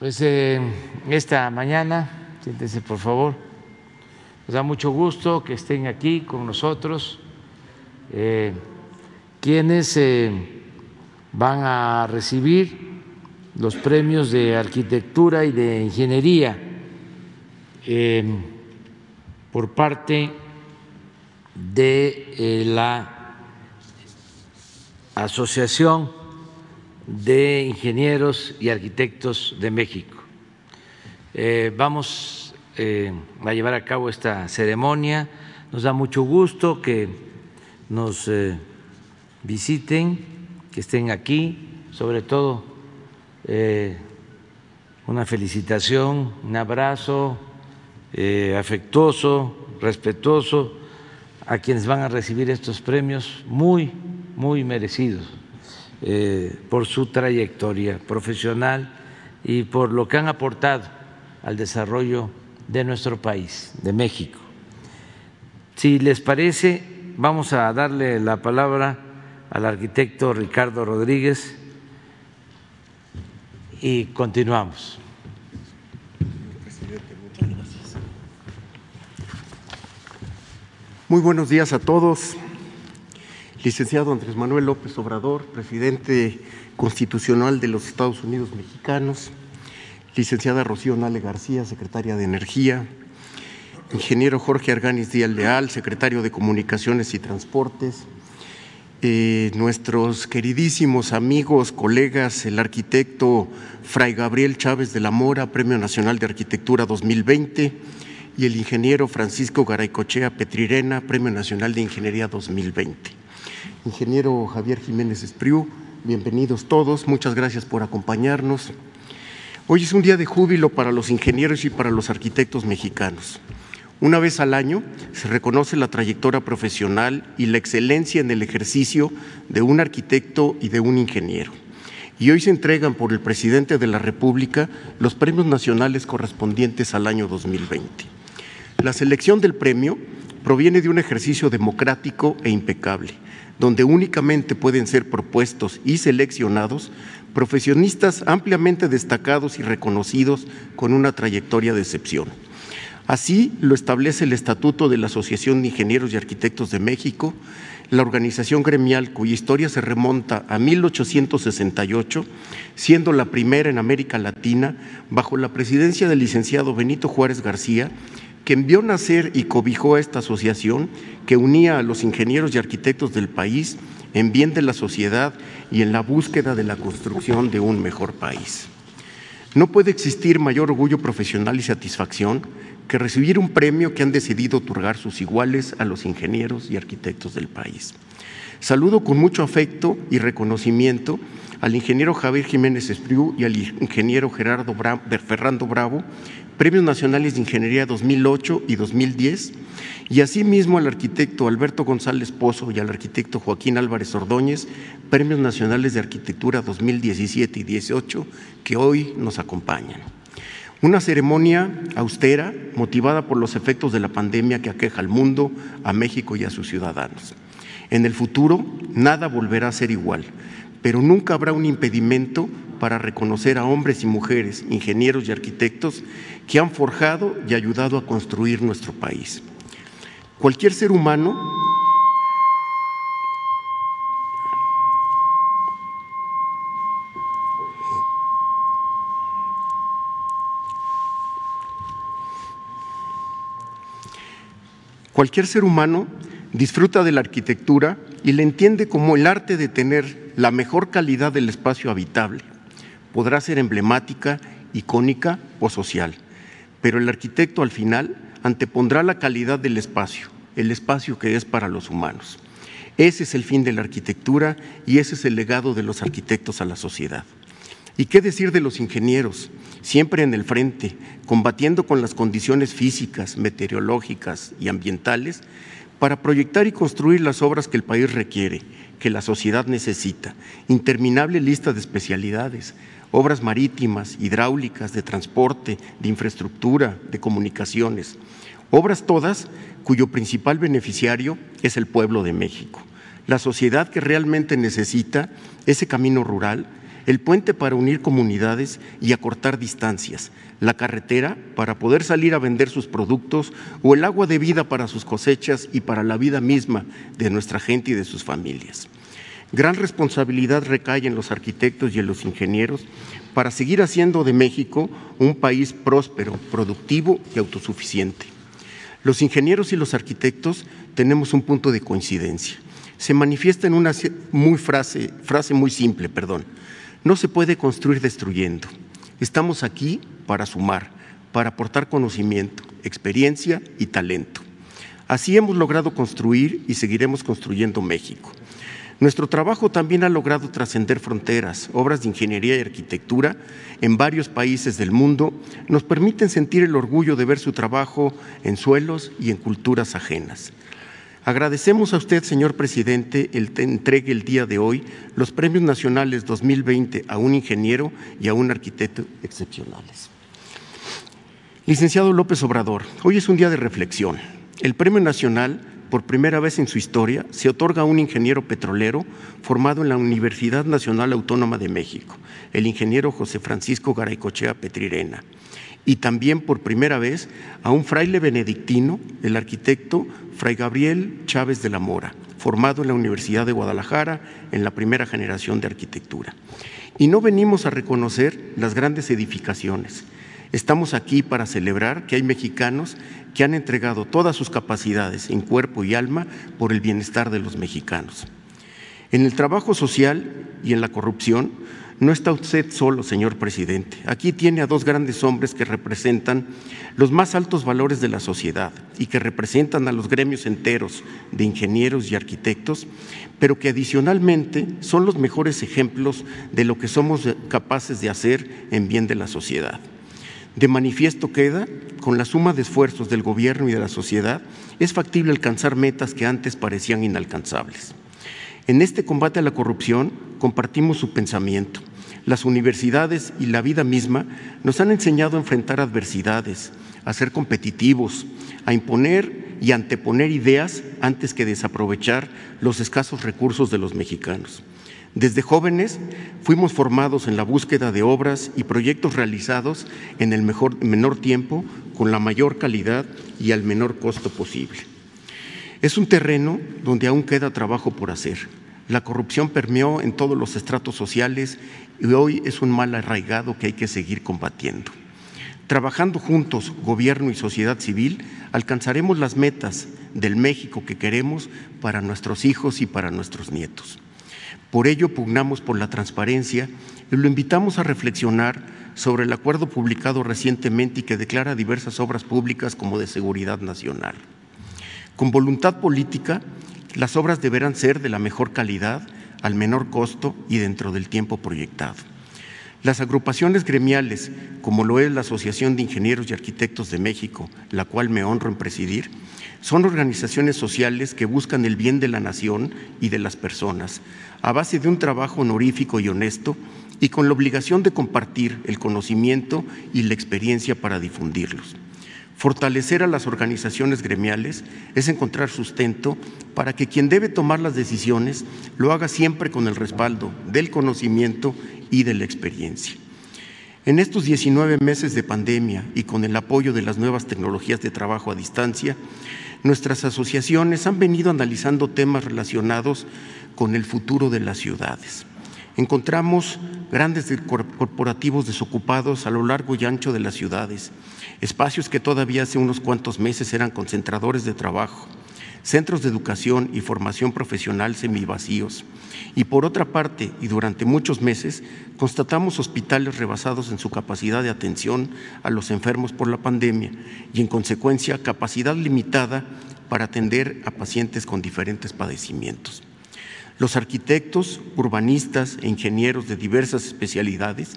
Pues eh, esta mañana, siéntense por favor, nos da mucho gusto que estén aquí con nosotros eh, quienes eh, van a recibir los premios de arquitectura y de ingeniería por parte de la Asociación de Ingenieros y Arquitectos de México. Eh, vamos eh, a llevar a cabo esta ceremonia. Nos da mucho gusto que nos eh, visiten, que estén aquí, sobre todo una felicitación, un abrazo afectuoso, respetuoso a quienes van a recibir estos premios muy, muy merecidos eh, por su trayectoria profesional y por lo que han aportado al desarrollo de nuestro país, de México. Si les parece, vamos a darle la palabra al arquitecto Ricardo Rodríguez y continuamos. Muy buenos días a todos licenciado Andrés Manuel López Obrador, presidente constitucional de los Estados Unidos mexicanos, licenciada Rocío Nale García, secretaria de Energía, ingeniero Jorge Arganis Díaz Leal, secretario de Comunicaciones y Transportes, eh, nuestros queridísimos amigos, colegas, el arquitecto Fray Gabriel Chávez de la Mora, Premio Nacional de Arquitectura 2020, y el ingeniero Francisco Garaycochea Petrirena, Premio Nacional de Ingeniería 2020 ingeniero Javier Jiménez Espriu, bienvenidos todos, muchas gracias por acompañarnos. Hoy es un día de júbilo para los ingenieros y para los arquitectos mexicanos. Una vez al año se reconoce la trayectoria profesional y la excelencia en el ejercicio de un arquitecto y de un ingeniero. Y hoy se entregan por el presidente de la República los premios nacionales correspondientes al año 2020. La selección del premio proviene de un ejercicio democrático e impecable donde únicamente pueden ser propuestos y seleccionados profesionistas ampliamente destacados y reconocidos con una trayectoria de excepción. Así lo establece el Estatuto de la Asociación de Ingenieros y Arquitectos de México, la organización gremial cuya historia se remonta a 1868, siendo la primera en América Latina bajo la presidencia del licenciado Benito Juárez García quien vio nacer y cobijó a esta asociación que unía a los ingenieros y arquitectos del país en bien de la sociedad y en la búsqueda de la construcción de un mejor país. No puede existir mayor orgullo profesional y satisfacción que recibir un premio que han decidido otorgar sus iguales a los ingenieros y arquitectos del país. Saludo con mucho afecto y reconocimiento al ingeniero Javier Jiménez Espriu y al ingeniero Gerardo Fernando Bravo, Premios Nacionales de Ingeniería 2008 y 2010, y asimismo al arquitecto Alberto González Pozo y al arquitecto Joaquín Álvarez Ordóñez, Premios Nacionales de Arquitectura 2017 y 18, que hoy nos acompañan. Una ceremonia austera, motivada por los efectos de la pandemia que aqueja al mundo, a México y a sus ciudadanos. En el futuro, nada volverá a ser igual, pero nunca habrá un impedimento para reconocer a hombres y mujeres, ingenieros y arquitectos que han forjado y ayudado a construir nuestro país. Cualquier ser humano Cualquier ser humano disfruta de la arquitectura y le entiende como el arte de tener la mejor calidad del espacio habitable, podrá ser emblemática, icónica o social, pero el arquitecto al final antepondrá la calidad del espacio, el espacio que es para los humanos. Ese es el fin de la arquitectura y ese es el legado de los arquitectos a la sociedad. ¿Y qué decir de los ingenieros? Siempre en el frente, combatiendo con las condiciones físicas, meteorológicas y ambientales para proyectar y construir las obras que el país requiere, que la sociedad necesita. Interminable lista de especialidades, obras marítimas, hidráulicas, de transporte, de infraestructura, de comunicaciones. Obras todas cuyo principal beneficiario es el pueblo de México. La sociedad que realmente necesita ese camino rural, el puente para unir comunidades y acortar distancias, la carretera para poder salir a vender sus productos o el agua de vida para sus cosechas y para la vida misma de nuestra gente y de sus familias. Gran responsabilidad recae en los arquitectos y en los ingenieros para seguir haciendo de México un país próspero, productivo y autosuficiente. Los ingenieros y los arquitectos tenemos un punto de coincidencia. Se manifiesta en una muy frase, frase muy simple, perdón. No se puede construir destruyendo. Estamos aquí para sumar, para aportar conocimiento, experiencia y talento. Así hemos logrado construir y seguiremos construyendo México. Nuestro trabajo también ha logrado trascender fronteras. Obras de ingeniería y arquitectura en varios países del mundo nos permiten sentir el orgullo de ver su trabajo en suelos y en culturas ajenas. Agradecemos a usted, señor presidente, el entregue el día de hoy los premios nacionales 2020 a un ingeniero y a un arquitecto excepcionales. Licenciado López Obrador, hoy es un día de reflexión. El Premio Nacional por primera vez en su historia, se otorga a un ingeniero petrolero formado en la Universidad Nacional Autónoma de México, el ingeniero José Francisco Garaycochea Petrirena, y también por primera vez a un fraile benedictino, el arquitecto Fray Gabriel Chávez de la Mora, formado en la Universidad de Guadalajara en la primera generación de arquitectura. Y no venimos a reconocer las grandes edificaciones, Estamos aquí para celebrar que hay mexicanos que han entregado todas sus capacidades en cuerpo y alma por el bienestar de los mexicanos. En el trabajo social y en la corrupción no está usted solo, señor presidente. Aquí tiene a dos grandes hombres que representan los más altos valores de la sociedad y que representan a los gremios enteros de ingenieros y arquitectos, pero que adicionalmente son los mejores ejemplos de lo que somos capaces de hacer en bien de la sociedad. De manifiesto queda, con la suma de esfuerzos del gobierno y de la sociedad, es factible alcanzar metas que antes parecían inalcanzables. En este combate a la corrupción compartimos su pensamiento. Las universidades y la vida misma nos han enseñado a enfrentar adversidades, a ser competitivos, a imponer y anteponer ideas antes que desaprovechar los escasos recursos de los mexicanos. Desde jóvenes fuimos formados en la búsqueda de obras y proyectos realizados en el mejor, menor tiempo, con la mayor calidad y al menor costo posible. Es un terreno donde aún queda trabajo por hacer. La corrupción permeó en todos los estratos sociales y hoy es un mal arraigado que hay que seguir combatiendo. Trabajando juntos, gobierno y sociedad civil, alcanzaremos las metas del México que queremos para nuestros hijos y para nuestros nietos. Por ello pugnamos por la transparencia y lo invitamos a reflexionar sobre el acuerdo publicado recientemente y que declara diversas obras públicas como de seguridad nacional. Con voluntad política, las obras deberán ser de la mejor calidad, al menor costo y dentro del tiempo proyectado. Las agrupaciones gremiales, como lo es la Asociación de Ingenieros y Arquitectos de México, la cual me honro en presidir, son organizaciones sociales que buscan el bien de la nación y de las personas, a base de un trabajo honorífico y honesto y con la obligación de compartir el conocimiento y la experiencia para difundirlos. Fortalecer a las organizaciones gremiales es encontrar sustento para que quien debe tomar las decisiones lo haga siempre con el respaldo del conocimiento y de la experiencia. En estos 19 meses de pandemia y con el apoyo de las nuevas tecnologías de trabajo a distancia, nuestras asociaciones han venido analizando temas relacionados con el futuro de las ciudades. Encontramos grandes corporativos desocupados a lo largo y ancho de las ciudades, espacios que todavía hace unos cuantos meses eran concentradores de trabajo, centros de educación y formación profesional semivacíos. Y por otra parte, y durante muchos meses, constatamos hospitales rebasados en su capacidad de atención a los enfermos por la pandemia y, en consecuencia, capacidad limitada para atender a pacientes con diferentes padecimientos. Los arquitectos, urbanistas e ingenieros de diversas especialidades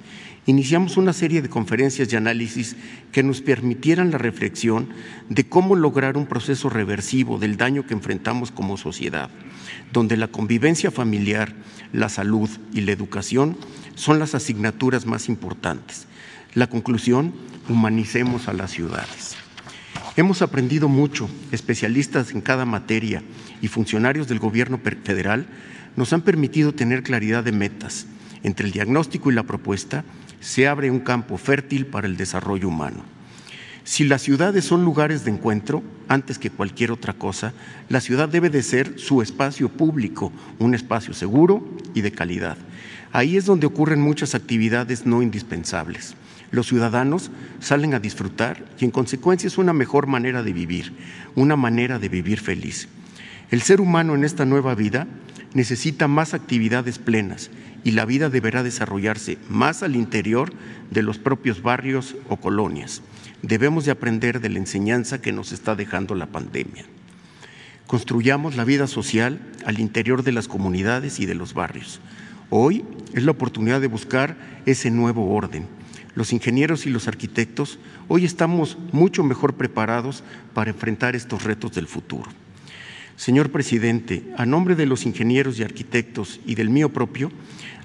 iniciamos una serie de conferencias y análisis que nos permitieran la reflexión de cómo lograr un proceso reversivo del daño que enfrentamos como sociedad, donde la convivencia familiar, la salud y la educación son las asignaturas más importantes. La conclusión, humanicemos a las ciudades. Hemos aprendido mucho, especialistas en cada materia y funcionarios del gobierno federal nos han permitido tener claridad de metas, entre el diagnóstico y la propuesta, se abre un campo fértil para el desarrollo humano. Si las ciudades son lugares de encuentro, antes que cualquier otra cosa, la ciudad debe de ser su espacio público, un espacio seguro y de calidad. Ahí es donde ocurren muchas actividades no indispensables. Los ciudadanos salen a disfrutar y en consecuencia es una mejor manera de vivir, una manera de vivir feliz. El ser humano en esta nueva vida necesita más actividades plenas y la vida deberá desarrollarse más al interior de los propios barrios o colonias. Debemos de aprender de la enseñanza que nos está dejando la pandemia. Construyamos la vida social al interior de las comunidades y de los barrios. Hoy es la oportunidad de buscar ese nuevo orden. Los ingenieros y los arquitectos hoy estamos mucho mejor preparados para enfrentar estos retos del futuro. Señor presidente, a nombre de los ingenieros y arquitectos y del mío propio,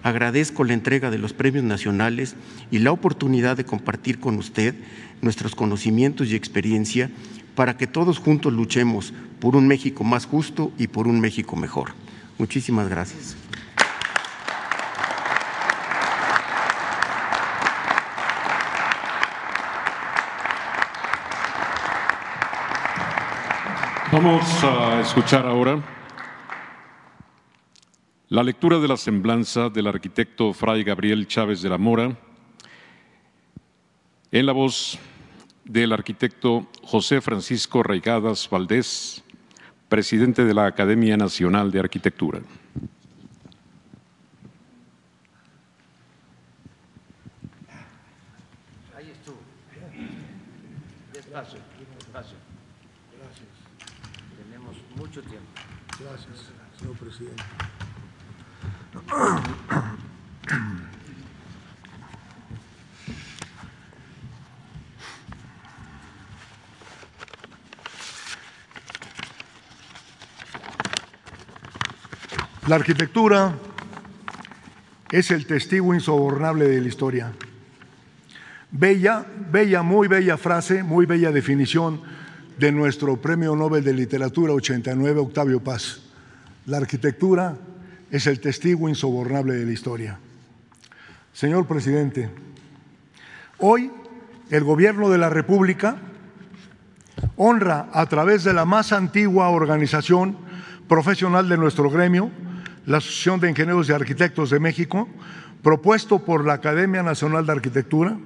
agradezco la entrega de los premios nacionales y la oportunidad de compartir con usted nuestros conocimientos y experiencia para que todos juntos luchemos por un México más justo y por un México mejor. Muchísimas gracias. Vamos a escuchar ahora la lectura de la semblanza del arquitecto Fray Gabriel Chávez de la Mora en la voz del arquitecto José Francisco Reigadas Valdés, presidente de la Academia Nacional de Arquitectura. Ahí estuvo. Despacio, despacio. Gracias. Tenemos mucho tiempo. Gracias, señor presidente. La arquitectura es el testigo insobornable de la historia. Bella, bella, muy bella frase, muy bella definición de nuestro Premio Nobel de Literatura 89, Octavio Paz. La arquitectura es el testigo insobornable de la historia. Señor presidente, hoy el Gobierno de la República honra a través de la más antigua organización profesional de nuestro gremio, la Asociación de Ingenieros y Arquitectos de México, propuesto por la Academia Nacional de Arquitectura,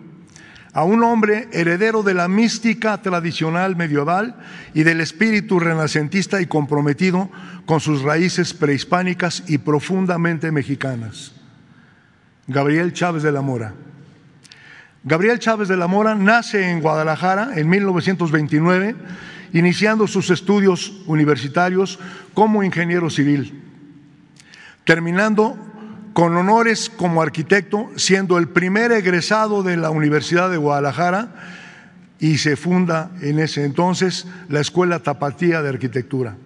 a un hombre heredero de la mística tradicional medieval y del espíritu renacentista y comprometido con sus raíces prehispánicas y profundamente mexicanas. Gabriel Chávez de la Mora. Gabriel Chávez de la Mora nace en Guadalajara en 1929, iniciando sus estudios universitarios como ingeniero civil, terminando con honores como arquitecto, siendo el primer egresado de la Universidad de Guadalajara y se funda en ese entonces la Escuela Tapatía de Arquitectura.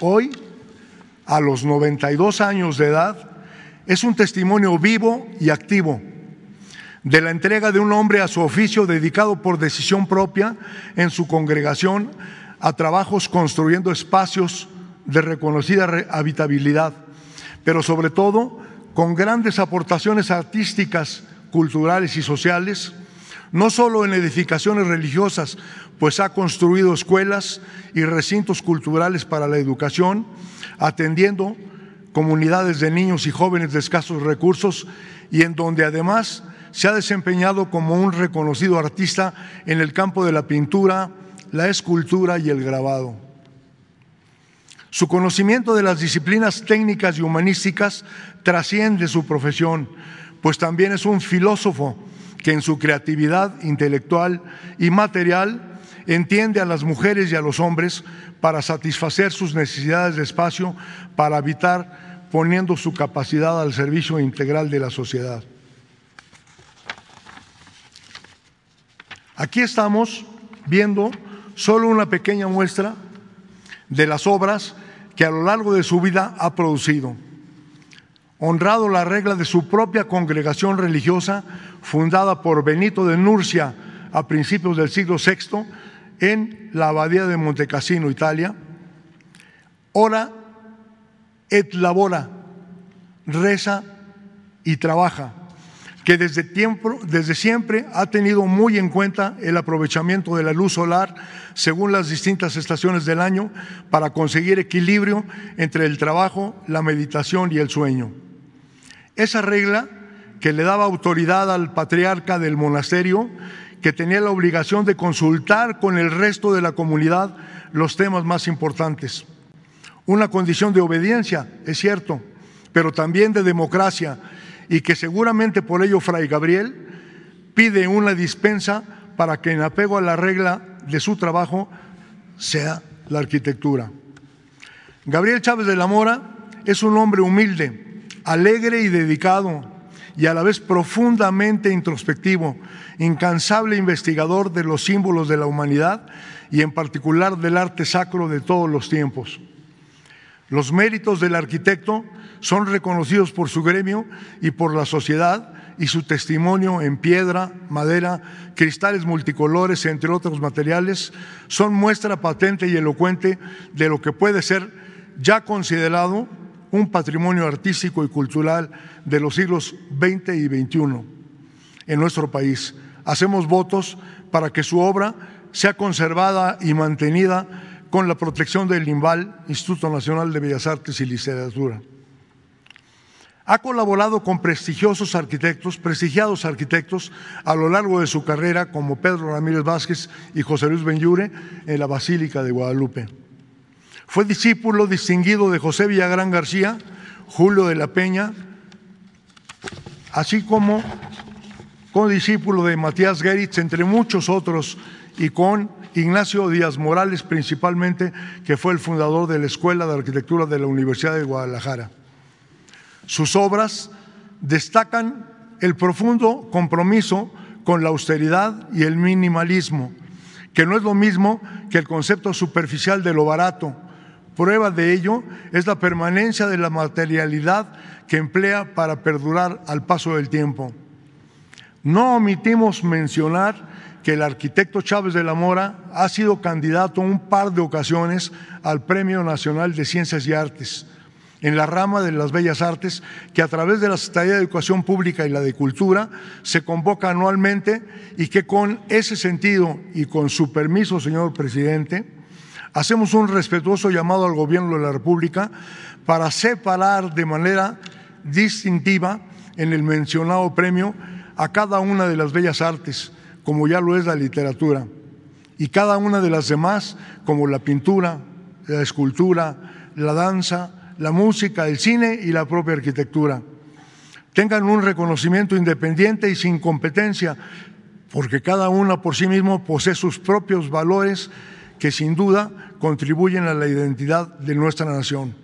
Hoy, a los 92 años de edad, es un testimonio vivo y activo de la entrega de un hombre a su oficio dedicado por decisión propia en su congregación a trabajos construyendo espacios de reconocida habitabilidad pero sobre todo con grandes aportaciones artísticas, culturales y sociales, no solo en edificaciones religiosas, pues ha construido escuelas y recintos culturales para la educación, atendiendo comunidades de niños y jóvenes de escasos recursos y en donde además se ha desempeñado como un reconocido artista en el campo de la pintura, la escultura y el grabado. Su conocimiento de las disciplinas técnicas y humanísticas trasciende su profesión, pues también es un filósofo que en su creatividad intelectual y material entiende a las mujeres y a los hombres para satisfacer sus necesidades de espacio para habitar, poniendo su capacidad al servicio integral de la sociedad. Aquí estamos viendo solo una pequeña muestra de las obras que a lo largo de su vida ha producido. Honrado la regla de su propia congregación religiosa, fundada por Benito de Nurcia a principios del siglo VI en la abadía de Montecassino, Italia, ora et labora, reza y trabaja, que desde, tiempo, desde siempre ha tenido muy en cuenta el aprovechamiento de la luz solar según las distintas estaciones del año para conseguir equilibrio entre el trabajo, la meditación y el sueño. Esa regla que le daba autoridad al patriarca del monasterio, que tenía la obligación de consultar con el resto de la comunidad los temas más importantes. Una condición de obediencia, es cierto, pero también de democracia, y que seguramente por ello Fray Gabriel pide una dispensa para que en apego a la regla de su trabajo sea la arquitectura. Gabriel Chávez de la Mora es un hombre humilde, alegre y dedicado, y a la vez profundamente introspectivo, incansable investigador de los símbolos de la humanidad y en particular del arte sacro de todos los tiempos. Los méritos del arquitecto son reconocidos por su gremio y por la sociedad y su testimonio en piedra, madera, cristales multicolores, entre otros materiales, son muestra patente y elocuente de lo que puede ser ya considerado un patrimonio artístico y cultural de los siglos XX y XXI en nuestro país. Hacemos votos para que su obra sea conservada y mantenida con la protección del INVAL, Instituto Nacional de Bellas Artes y Literatura. Ha colaborado con prestigiosos arquitectos, prestigiados arquitectos a lo largo de su carrera, como Pedro Ramírez Vázquez y José Luis Benyure, en la Basílica de Guadalupe. Fue discípulo distinguido de José Villagrán García, Julio de la Peña, así como con discípulo de Matías Geritz, entre muchos otros, y con Ignacio Díaz Morales principalmente, que fue el fundador de la Escuela de Arquitectura de la Universidad de Guadalajara. Sus obras destacan el profundo compromiso con la austeridad y el minimalismo, que no es lo mismo que el concepto superficial de lo barato. Prueba de ello es la permanencia de la materialidad que emplea para perdurar al paso del tiempo. No omitimos mencionar que el arquitecto Chávez de la Mora ha sido candidato un par de ocasiones al Premio Nacional de Ciencias y Artes en la rama de las bellas artes, que a través de la Secretaría de Educación Pública y la de Cultura se convoca anualmente y que con ese sentido y con su permiso, señor presidente, hacemos un respetuoso llamado al Gobierno de la República para separar de manera distintiva en el mencionado premio a cada una de las bellas artes, como ya lo es la literatura, y cada una de las demás, como la pintura, la escultura, la danza, la música, el cine y la propia arquitectura. Tengan un reconocimiento independiente y sin competencia, porque cada una por sí mismo posee sus propios valores que sin duda contribuyen a la identidad de nuestra nación.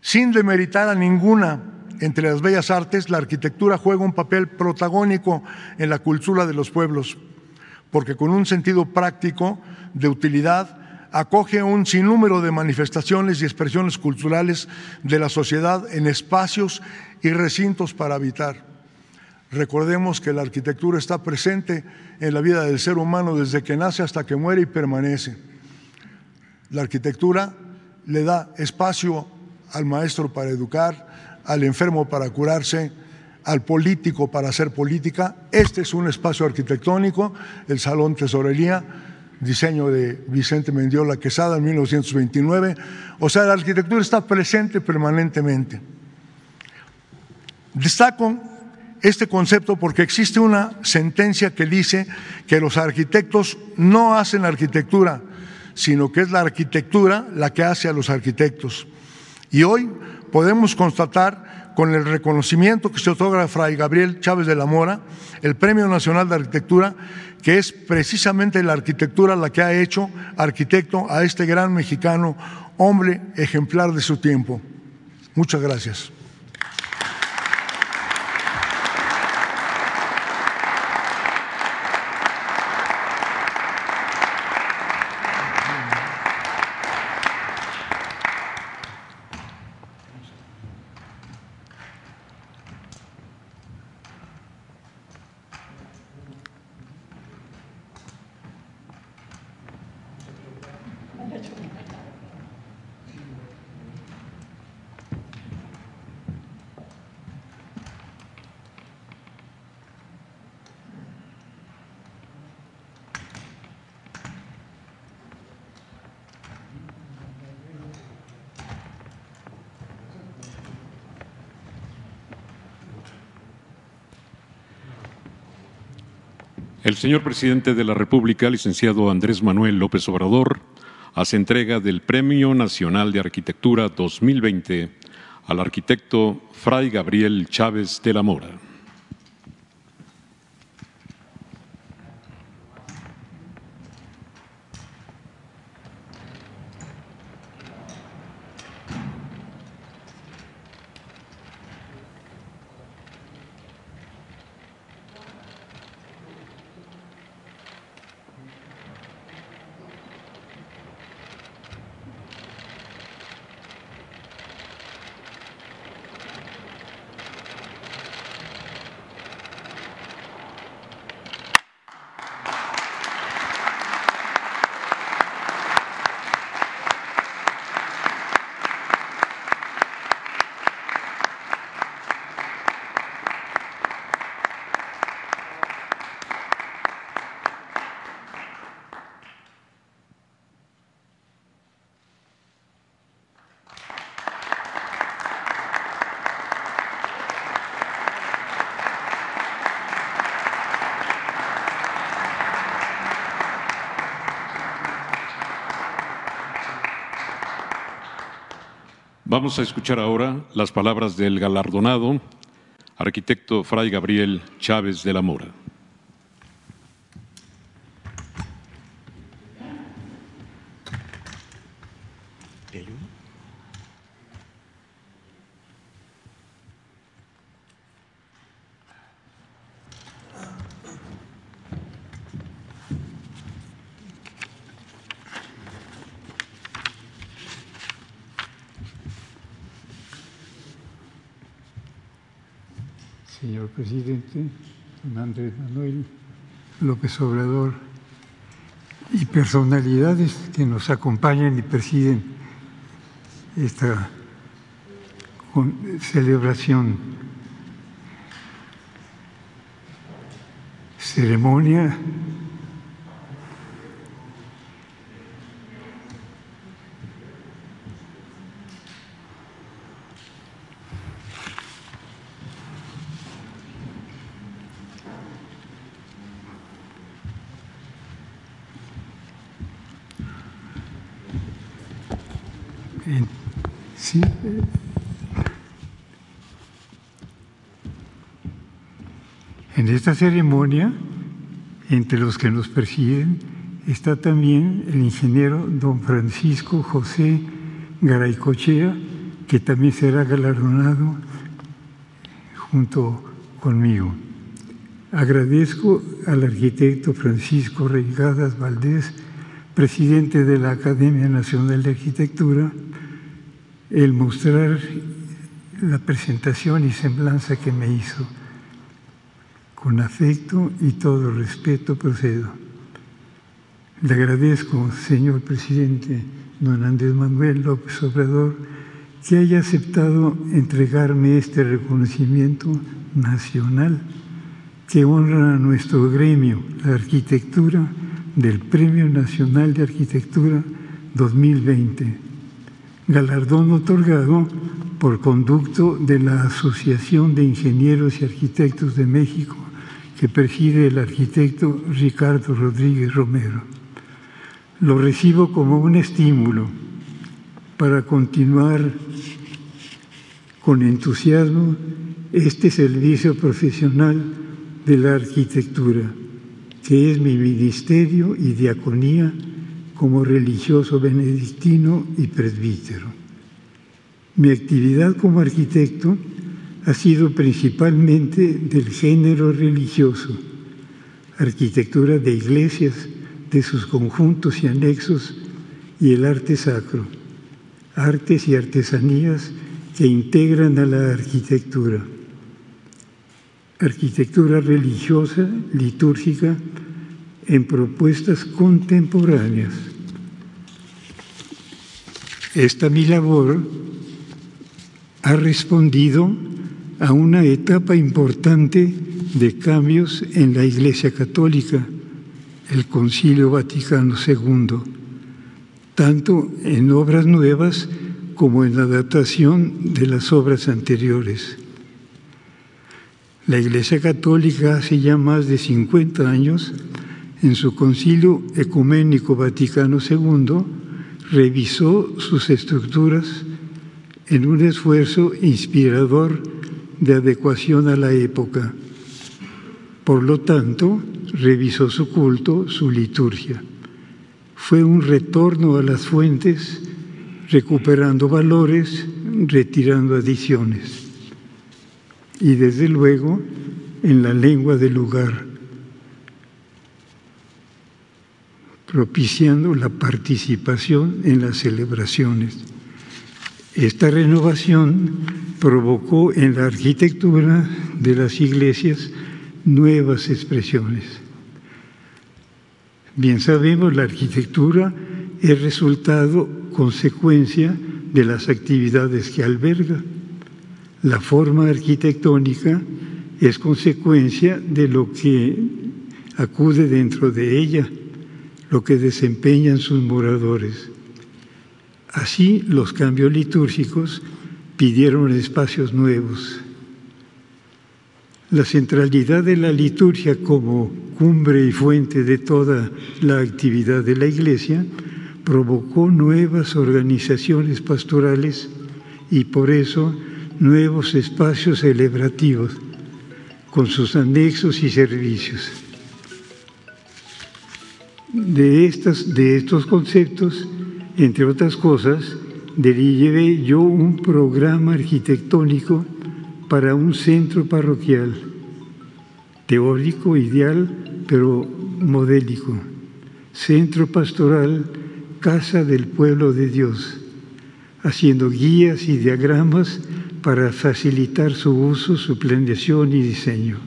Sin demeritar a ninguna entre las bellas artes, la arquitectura juega un papel protagónico en la cultura de los pueblos, porque con un sentido práctico de utilidad acoge un sinnúmero de manifestaciones y expresiones culturales de la sociedad en espacios y recintos para habitar. Recordemos que la arquitectura está presente en la vida del ser humano desde que nace hasta que muere y permanece. La arquitectura le da espacio al maestro para educar, al enfermo para curarse, al político para hacer política. Este es un espacio arquitectónico, el Salón Tesorería, diseño de Vicente Mendiola Quesada en 1929. O sea, la arquitectura está presente permanentemente. Destaco este concepto porque existe una sentencia que dice que los arquitectos no hacen arquitectura, sino que es la arquitectura la que hace a los arquitectos. Y hoy podemos constatar con el reconocimiento que se otorga a Fray Gabriel Chávez de la Mora, el Premio Nacional de Arquitectura, que es precisamente la arquitectura la que ha hecho arquitecto a este gran mexicano, hombre ejemplar de su tiempo. Muchas gracias. El señor presidente de la República, licenciado Andrés Manuel López Obrador, hace entrega del Premio Nacional de Arquitectura 2020 al arquitecto Fray Gabriel Chávez de la Mora. Vamos a escuchar ahora las palabras del galardonado, arquitecto Fray Gabriel Chávez de la Mora. señor presidente, Andrés Manuel López Obrador, y personalidades que nos acompañan y presiden esta celebración, ceremonia En esta ceremonia, entre los que nos presiden, está también el ingeniero don Francisco José Garaycochea, que también será galardonado junto conmigo. Agradezco al arquitecto Francisco Reigadas Valdés, presidente de la Academia Nacional de Arquitectura, el mostrar la presentación y semblanza que me hizo. Con afecto y todo respeto procedo. Le agradezco, señor presidente don Andrés Manuel López Obrador, que haya aceptado entregarme este reconocimiento nacional que honra a nuestro gremio, la arquitectura, del Premio Nacional de Arquitectura 2020, galardón otorgado por conducto de la Asociación de Ingenieros y Arquitectos de México que preside el arquitecto Ricardo Rodríguez Romero. Lo recibo como un estímulo para continuar con entusiasmo este servicio profesional de la arquitectura, que es mi ministerio y diaconía como religioso benedictino y presbítero. Mi actividad como arquitecto ha sido principalmente del género religioso, arquitectura de iglesias, de sus conjuntos y anexos y el arte sacro, artes y artesanías que integran a la arquitectura. Arquitectura religiosa, litúrgica, en propuestas contemporáneas. Esta mi labor ha respondido a una etapa importante de cambios en la Iglesia Católica, el Concilio Vaticano II, tanto en obras nuevas como en la adaptación de las obras anteriores. La Iglesia Católica hace ya más de 50 años, en su Concilio Ecuménico Vaticano II, revisó sus estructuras en un esfuerzo inspirador de adecuación a la época. Por lo tanto, revisó su culto, su liturgia. Fue un retorno a las fuentes, recuperando valores, retirando adiciones. Y desde luego, en la lengua del lugar, propiciando la participación en las celebraciones. Esta renovación provocó en la arquitectura de las iglesias nuevas expresiones. Bien sabemos, la arquitectura es resultado, consecuencia de las actividades que alberga. La forma arquitectónica es consecuencia de lo que acude dentro de ella, lo que desempeñan sus moradores. Así los cambios litúrgicos pidieron espacios nuevos. La centralidad de la liturgia como cumbre y fuente de toda la actividad de la Iglesia provocó nuevas organizaciones pastorales y por eso nuevos espacios celebrativos con sus anexos y servicios. De, estas, de estos conceptos, entre otras cosas, derivé yo un programa arquitectónico para un centro parroquial, teórico, ideal, pero modélico. Centro pastoral, casa del pueblo de Dios, haciendo guías y diagramas para facilitar su uso, su planeación y diseño.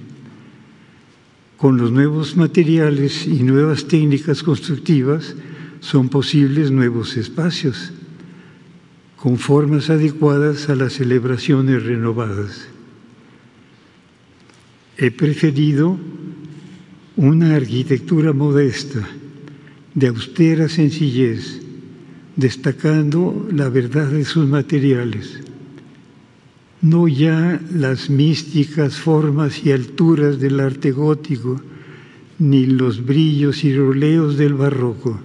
Con los nuevos materiales y nuevas técnicas constructivas son posibles nuevos espacios con formas adecuadas a las celebraciones renovadas. He preferido una arquitectura modesta, de austera sencillez, destacando la verdad de sus materiales, no ya las místicas formas y alturas del arte gótico, ni los brillos y roleos del barroco,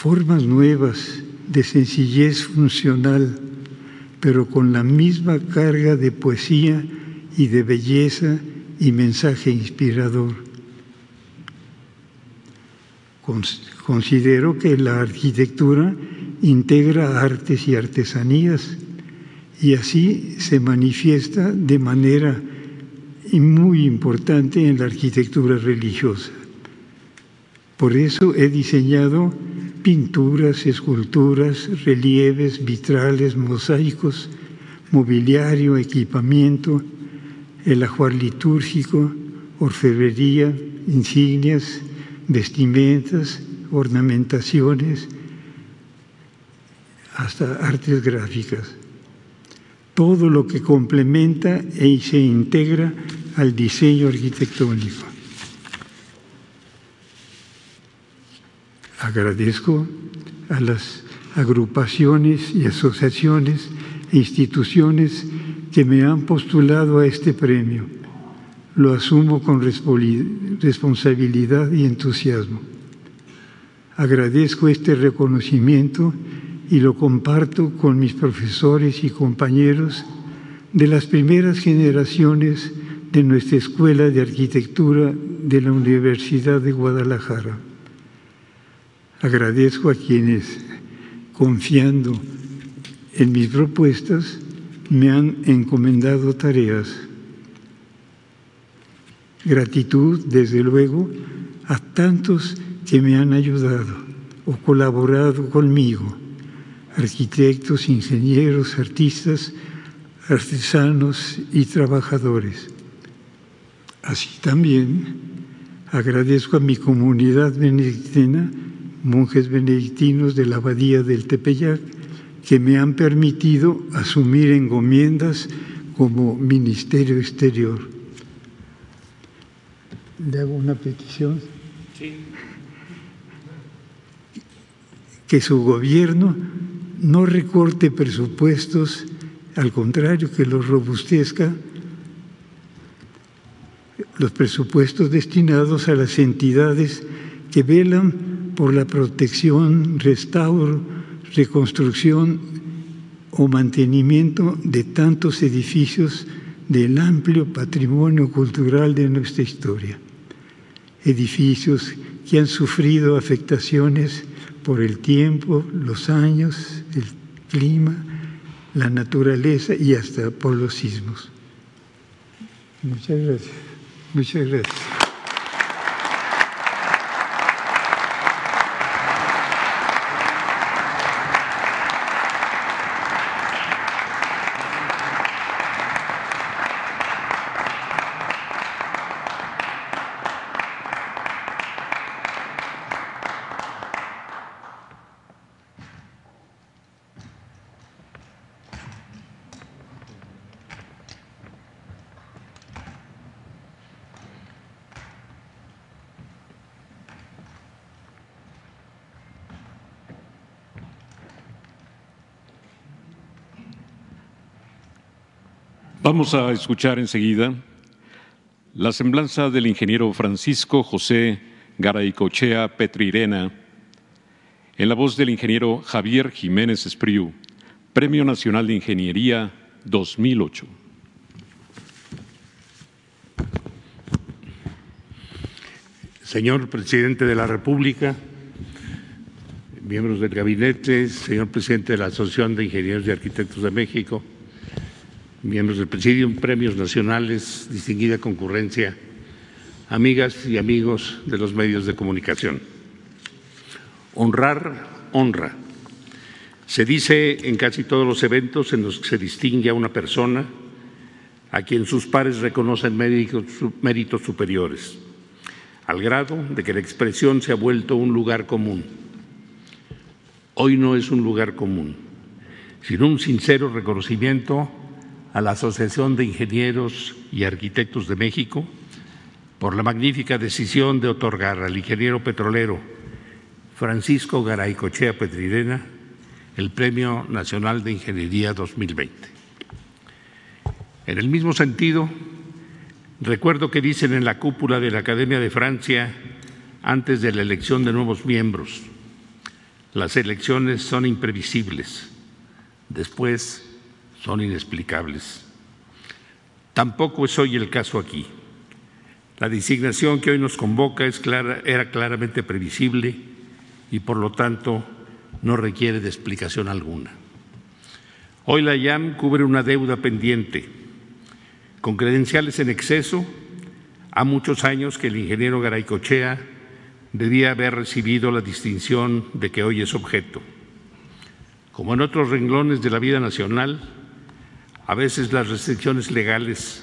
formas nuevas, de sencillez funcional, pero con la misma carga de poesía y de belleza y mensaje inspirador. Considero que la arquitectura integra artes y artesanías y así se manifiesta de manera muy importante en la arquitectura religiosa. Por eso he diseñado pinturas, esculturas, relieves, vitrales, mosaicos, mobiliario, equipamiento, el ajuar litúrgico, orfebrería, insignias, vestimentas, ornamentaciones, hasta artes gráficas. Todo lo que complementa e se integra al diseño arquitectónico. Agradezco a las agrupaciones y asociaciones e instituciones que me han postulado a este premio. Lo asumo con responsabilidad y entusiasmo. Agradezco este reconocimiento y lo comparto con mis profesores y compañeros de las primeras generaciones de nuestra Escuela de Arquitectura de la Universidad de Guadalajara. Agradezco a quienes, confiando en mis propuestas, me han encomendado tareas. Gratitud, desde luego, a tantos que me han ayudado o colaborado conmigo, arquitectos, ingenieros, artistas, artesanos y trabajadores. Así también agradezco a mi comunidad benedictina monjes benedictinos de la abadía del Tepeyac, que me han permitido asumir encomiendas como ministerio exterior. ¿Le hago una petición? Sí. Que su gobierno no recorte presupuestos, al contrario, que los robustezca, los presupuestos destinados a las entidades que velan por la protección, restauro, reconstrucción o mantenimiento de tantos edificios del amplio patrimonio cultural de nuestra historia. Edificios que han sufrido afectaciones por el tiempo, los años, el clima, la naturaleza y hasta por los sismos. Muchas gracias. Muchas gracias. Vamos a escuchar enseguida la semblanza del ingeniero Francisco José Garaycochea Petrirena en la voz del ingeniero Javier Jiménez Espriu, Premio Nacional de Ingeniería 2008. Señor Presidente de la República, miembros del gabinete, señor presidente de la Asociación de Ingenieros y Arquitectos de México, miembros del Presidium, premios nacionales, distinguida concurrencia, amigas y amigos de los medios de comunicación. Honrar, honra. Se dice en casi todos los eventos en los que se distingue a una persona a quien sus pares reconocen méritos, superiores, al grado de que la expresión se ha vuelto un lugar común. Hoy no es un lugar común, sino un sincero reconocimiento a la Asociación de Ingenieros y Arquitectos de México por la magnífica decisión de otorgar al ingeniero petrolero Francisco Garaycochea Petrirena el Premio Nacional de Ingeniería 2020. En el mismo sentido, recuerdo que dicen en la cúpula de la Academia de Francia antes de la elección de nuevos miembros, las elecciones son imprevisibles, después son inexplicables. Tampoco es hoy el caso aquí. La designación que hoy nos convoca es clara, era claramente previsible y por lo tanto no requiere de explicación alguna. Hoy la IAM cubre una deuda pendiente. Con credenciales en exceso, ha muchos años que el ingeniero Garaycochea debía haber recibido la distinción de que hoy es objeto. Como en otros renglones de la vida nacional, a veces las restricciones legales,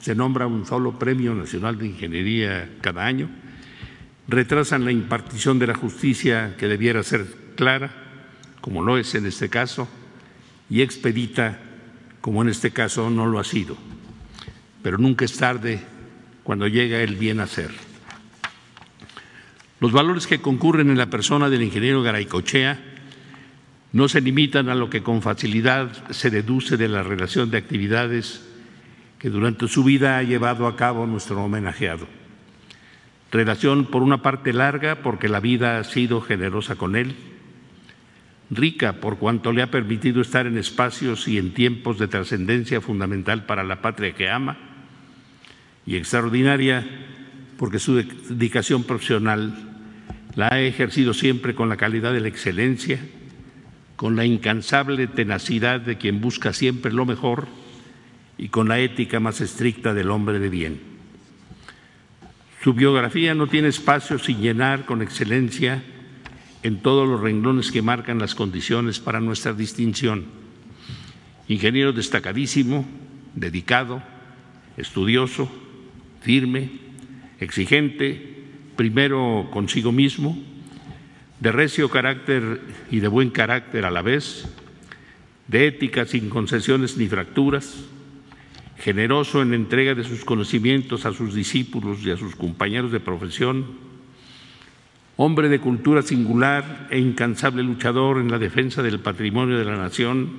se nombra un solo Premio Nacional de Ingeniería cada año, retrasan la impartición de la justicia que debiera ser clara, como lo es en este caso, y expedita, como en este caso no lo ha sido. Pero nunca es tarde cuando llega el bien hacer. Los valores que concurren en la persona del ingeniero Garaycochea no se limitan a lo que con facilidad se deduce de la relación de actividades que durante su vida ha llevado a cabo nuestro homenajeado. Relación por una parte larga porque la vida ha sido generosa con él, rica por cuanto le ha permitido estar en espacios y en tiempos de trascendencia fundamental para la patria que ama, y extraordinaria porque su dedicación profesional la ha ejercido siempre con la calidad de la excelencia, con la incansable tenacidad de quien busca siempre lo mejor y con la ética más estricta del hombre de bien. Su biografía no tiene espacio sin llenar con excelencia en todos los renglones que marcan las condiciones para nuestra distinción. Ingeniero destacadísimo, dedicado, estudioso, firme, exigente, primero consigo mismo, de recio carácter y de buen carácter a la vez, de ética sin concesiones ni fracturas, generoso en entrega de sus conocimientos a sus discípulos y a sus compañeros de profesión, hombre de cultura singular e incansable luchador en la defensa del patrimonio de la nación,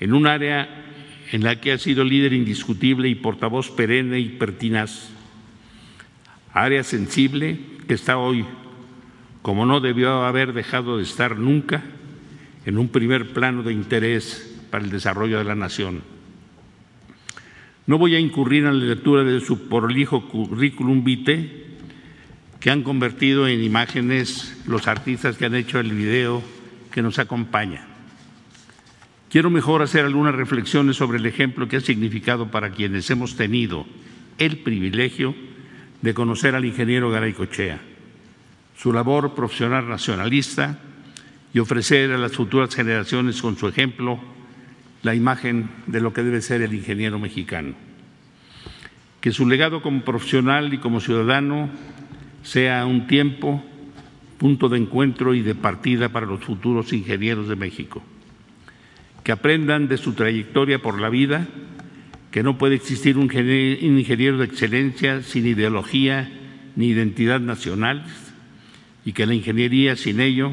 en un área en la que ha sido líder indiscutible y portavoz perenne y pertinaz, área sensible que está hoy, como no debió haber dejado de estar nunca, en un primer plano de interés para el desarrollo de la nación. No voy a incurrir en la lectura de su prolijo currículum vitae, que han convertido en imágenes los artistas que han hecho el video que nos acompaña. Quiero mejor hacer algunas reflexiones sobre el ejemplo que ha significado para quienes hemos tenido el privilegio de conocer al ingeniero Garay Cochea, su labor profesional nacionalista y ofrecer a las futuras generaciones con su ejemplo la imagen de lo que debe ser el ingeniero mexicano. Que su legado como profesional y como ciudadano sea un tiempo, punto de encuentro y de partida para los futuros ingenieros de México. Que aprendan de su trayectoria por la vida, que no puede existir un ingeniero de excelencia sin ideología ni identidad nacional y que la ingeniería sin ello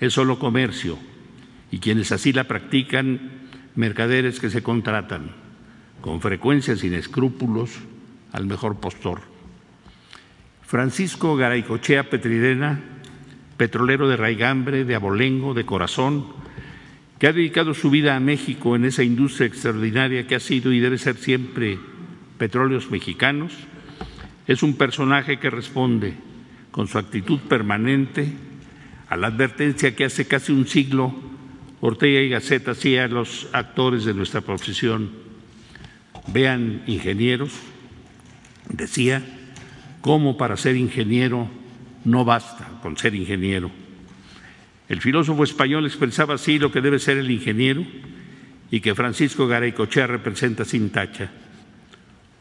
es solo comercio y quienes así la practican, mercaderes que se contratan, con frecuencia sin escrúpulos, al mejor postor. Francisco Garaycochea Petridena, petrolero de Raigambre, de Abolengo, de corazón, que ha dedicado su vida a México en esa industria extraordinaria que ha sido y debe ser siempre petróleos mexicanos, es un personaje que responde con su actitud permanente a la advertencia que hace casi un siglo Ortega y Gaceta hacía a los actores de nuestra profesión. Vean, ingenieros, decía, cómo para ser ingeniero no basta con ser ingeniero. El filósofo español expresaba así lo que debe ser el ingeniero y que Francisco Garaycochea representa sin tacha.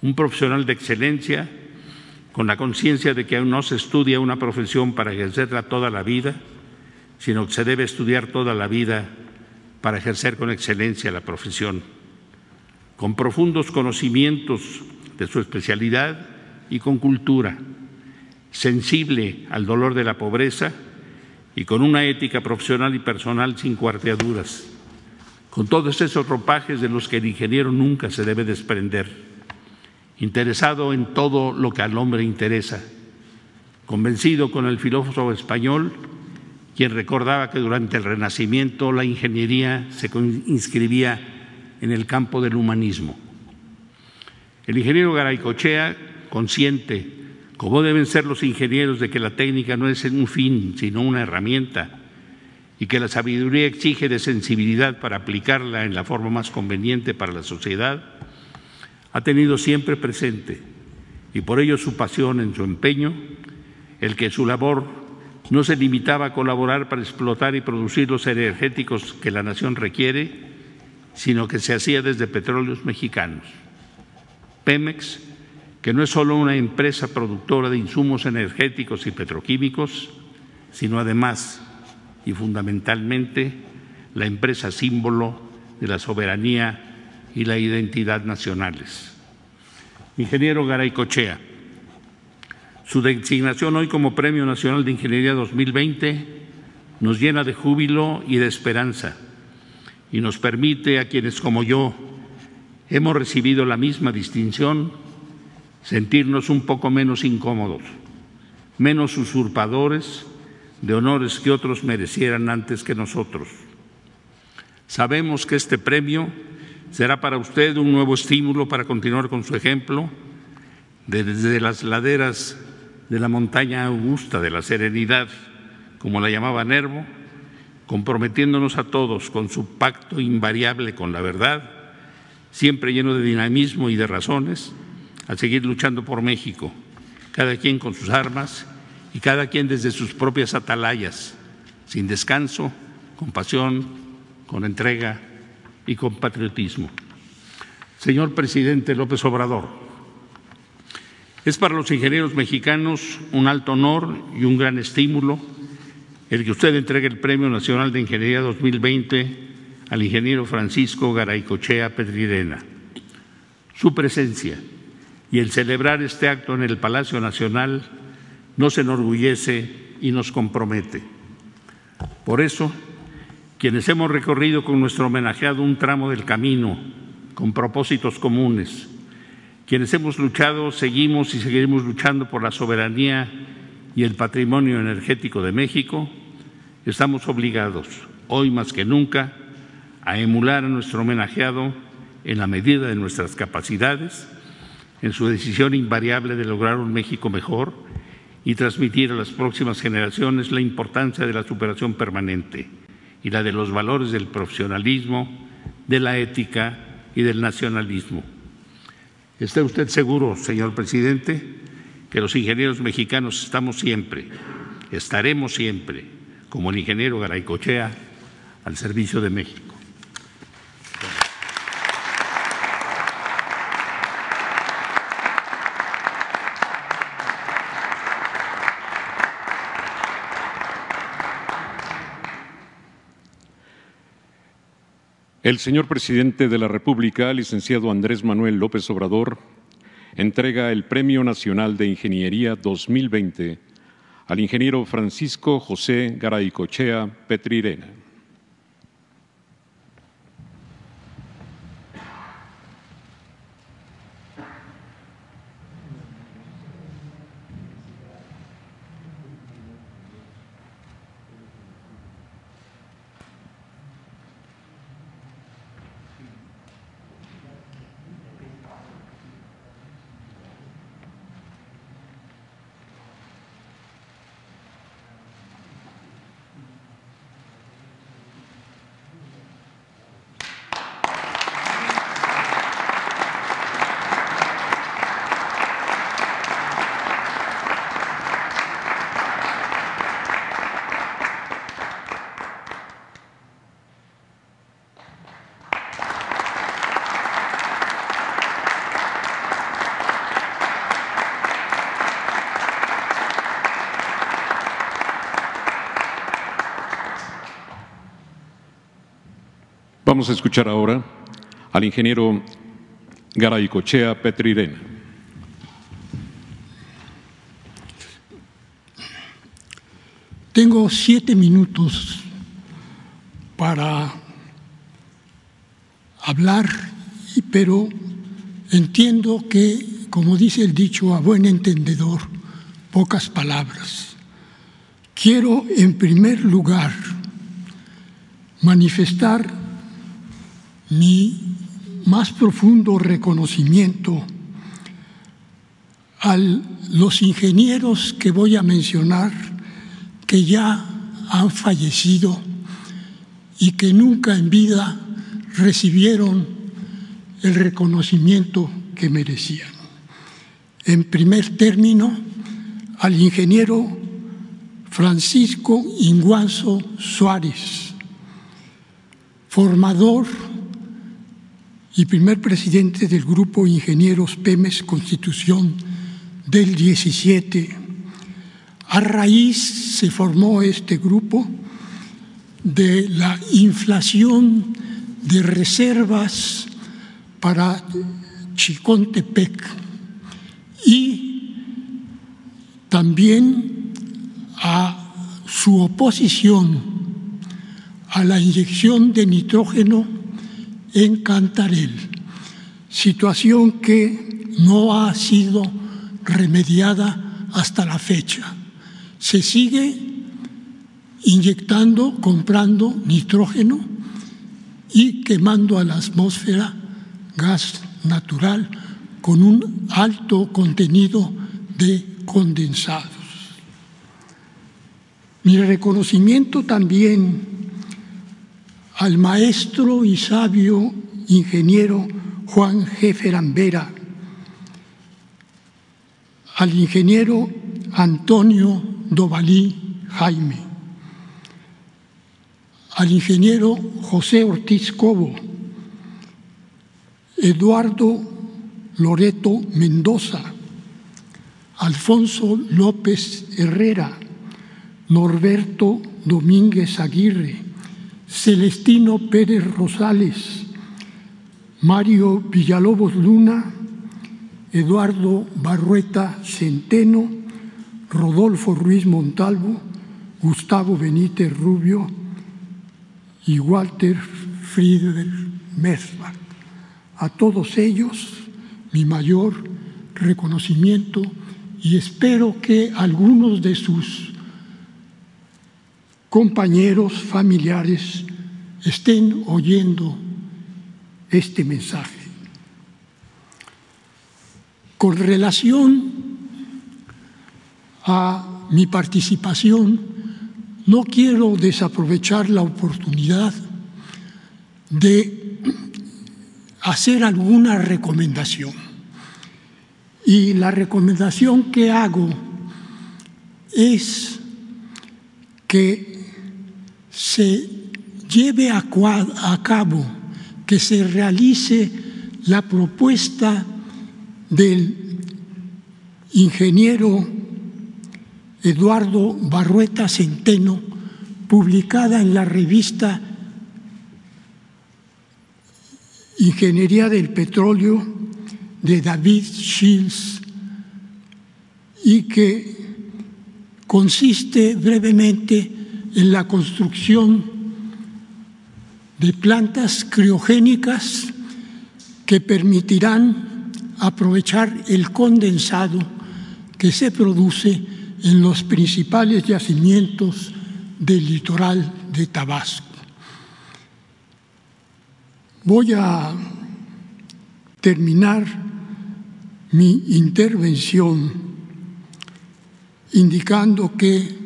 Un profesional de excelencia con la conciencia de que no se estudia una profesión para ejercerla toda la vida, sino que se debe estudiar toda la vida para ejercer con excelencia la profesión. Con profundos conocimientos de su especialidad y con cultura, sensible al dolor de la pobreza y con una ética profesional y personal sin cuarteaduras, con todos esos ropajes de los que el ingeniero nunca se debe desprender, interesado en todo lo que al hombre interesa, convencido con el filósofo español quien recordaba que durante el Renacimiento la ingeniería se inscribía en el campo del humanismo. El ingeniero Garaycochea, consciente, como deben ser los ingenieros, de que la técnica no es un fin, sino una herramienta, y que la sabiduría exige de sensibilidad para aplicarla en la forma más conveniente para la sociedad, ha tenido siempre presente, y por ello su pasión en su empeño, el que su labor no se limitaba a colaborar para explotar y producir los energéticos que la nación requiere, sino que se hacía desde petróleos mexicanos. Pemex, que no es solo una empresa productora de insumos energéticos y petroquímicos, sino además y fundamentalmente la empresa símbolo de la soberanía y la identidad nacionales. Ingeniero Garay Cochea, su designación hoy como Premio Nacional de Ingeniería 2020 nos llena de júbilo y de esperanza y nos permite a quienes como yo hemos recibido la misma distinción sentirnos un poco menos incómodos, menos usurpadores de honores que otros merecieran antes que nosotros. Sabemos que este premio será para usted un nuevo estímulo para continuar con su ejemplo. Desde las laderas de la montaña augusta de la serenidad, como la llamaba Nervo, comprometiéndonos a todos con su pacto invariable con la verdad, siempre lleno de dinamismo y de razones, a seguir luchando por México, cada quien con sus armas y cada quien desde sus propias atalayas, sin descanso, con pasión, con entrega y con patriotismo. Señor presidente López Obrador, es para los ingenieros mexicanos un alto honor y un gran estímulo el que usted entregue el Premio Nacional de Ingeniería 2020 al ingeniero Francisco Garaycochea Pedrirena. Su presencia y el celebrar este acto en el Palacio Nacional nos enorgullece y nos compromete. Por eso, quienes hemos recorrido con nuestro homenajeado un tramo del camino con propósitos comunes, Quienes hemos luchado, seguimos y seguiremos luchando por la soberanía y el patrimonio energético de México, estamos obligados, hoy más que nunca, a emular a nuestro homenajeado en la medida de nuestras capacidades, en su decisión invariable de lograr un México mejor y transmitir a las próximas generaciones la importancia de la superación permanente y la de los valores del profesionalismo, de la ética y del nacionalismo. Esté usted seguro, señor presidente, que los ingenieros mexicanos estamos siempre, estaremos siempre, como el ingeniero Garaycochea, al servicio de México. El señor presidente de la República, licenciado Andrés Manuel López Obrador, entrega el Premio Nacional de Ingeniería 2020 al ingeniero Francisco José Garaycochea Petrirena. Vamos a escuchar ahora al ingeniero Garaycochea Petrirena. Tengo siete minutos para hablar, pero entiendo que, como dice el dicho a buen entendedor, pocas palabras. Quiero, en primer lugar, manifestar mi más profundo reconocimiento a los ingenieros que voy a mencionar que ya han fallecido y que nunca en vida recibieron el reconocimiento que merecían. En primer término, al ingeniero Francisco Inguanzo Suárez, formador y primer presidente del grupo Ingenieros Pemes Constitución del 17. A raíz se formó este grupo de la inflación de reservas para Chicontepec y también a su oposición a la inyección de nitrógeno en Cantarel, situación que no ha sido remediada hasta la fecha. Se sigue inyectando, comprando nitrógeno y quemando a la atmósfera gas natural con un alto contenido de condensados. Mi reconocimiento también al maestro y sabio ingeniero Juan Jeferambera, al ingeniero Antonio Dovalí Jaime, al ingeniero José Ortiz Cobo, Eduardo Loreto Mendoza, Alfonso López Herrera, Norberto Domínguez Aguirre, Celestino Pérez Rosales, Mario Villalobos Luna, Eduardo Barrueta Centeno, Rodolfo Ruiz Montalvo, Gustavo Benítez Rubio y Walter Friedrich Merzbach. A todos ellos mi mayor reconocimiento y espero que algunos de sus compañeros familiares estén oyendo este mensaje. Con relación a mi participación, no quiero desaprovechar la oportunidad de hacer alguna recomendación. Y la recomendación que hago es que se lleve a, cabo, que se realice la propuesta del ingeniero Eduardo Barrueta Centeno, publicada en la revista Ingeniería del Petróleo de David Shields y que consiste brevemente en la construcción de plantas criogénicas que permitirán aprovechar el condensado que se produce en los principales yacimientos del litoral de Tabasco. Voy a terminar mi intervención indicando que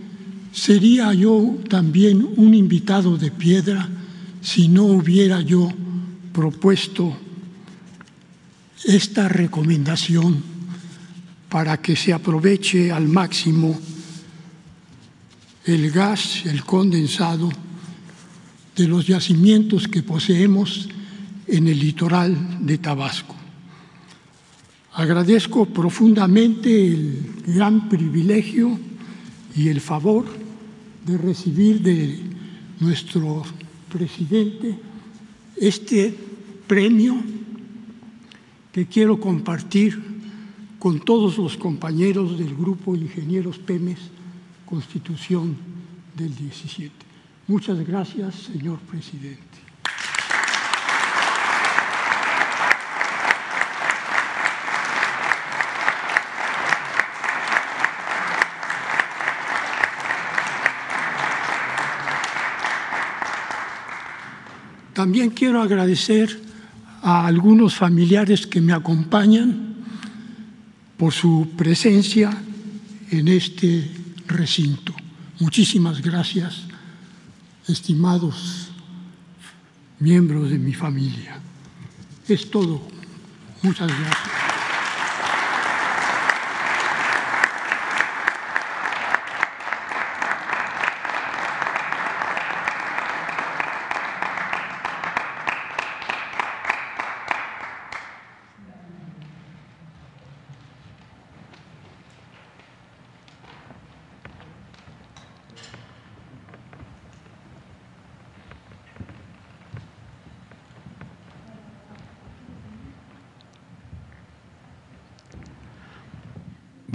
sería yo también un invitado de piedra si no hubiera yo propuesto esta recomendación para que se aproveche al máximo el gas, el condensado de los yacimientos que poseemos en el litoral de Tabasco. Agradezco profundamente el gran privilegio y el favor de recibir de nuestro presidente este premio que quiero compartir con todos los compañeros del Grupo Ingenieros PEMES Constitución del 17. Muchas gracias, señor presidente. También quiero agradecer a algunos familiares que me acompañan por su presencia en este recinto. Muchísimas gracias, estimados miembros de mi familia. Es todo. Muchas gracias.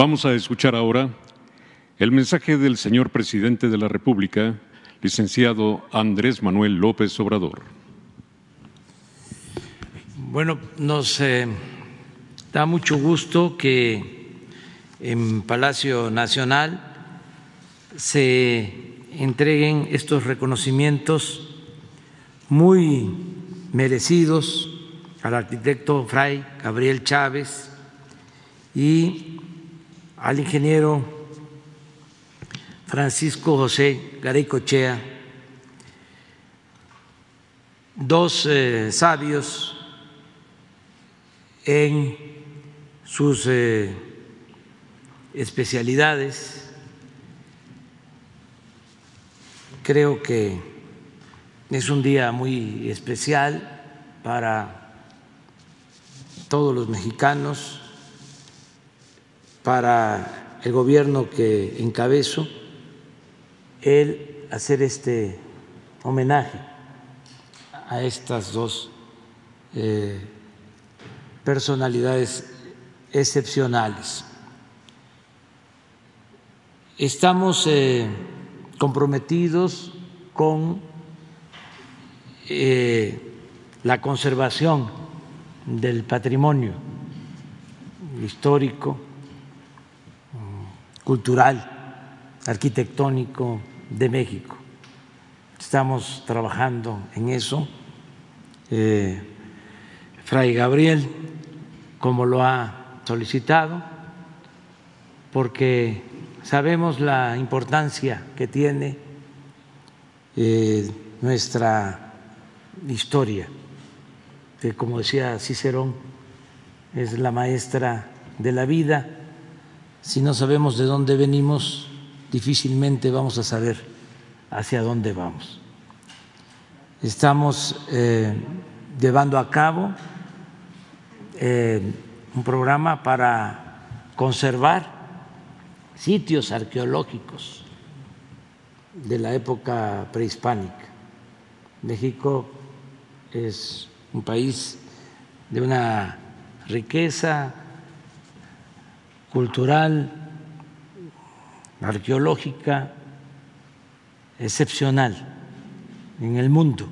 Vamos a escuchar ahora el mensaje del señor presidente de la República, licenciado Andrés Manuel López Obrador. Bueno, nos eh, da mucho gusto que en Palacio Nacional se entreguen estos reconocimientos muy merecidos al arquitecto Fray Gabriel Chávez y al ingeniero Francisco José Garay Cochea, dos eh, sabios en sus eh, especialidades. Creo que es un día muy especial para todos los mexicanos para el gobierno que encabezo el hacer este homenaje a estas dos eh, personalidades excepcionales. Estamos eh, comprometidos con eh, la conservación del patrimonio histórico, cultural, arquitectónico de México. Estamos trabajando en eso. Eh, Fray Gabriel, como lo ha solicitado, porque sabemos la importancia que tiene eh, nuestra historia, que como decía Cicerón, es la maestra de la vida. Si no sabemos de dónde venimos, difícilmente vamos a saber hacia dónde vamos. Estamos eh, llevando a cabo eh, un programa para conservar sitios arqueológicos de la época prehispánica. México es un país de una riqueza cultural, arqueológica, excepcional en el mundo.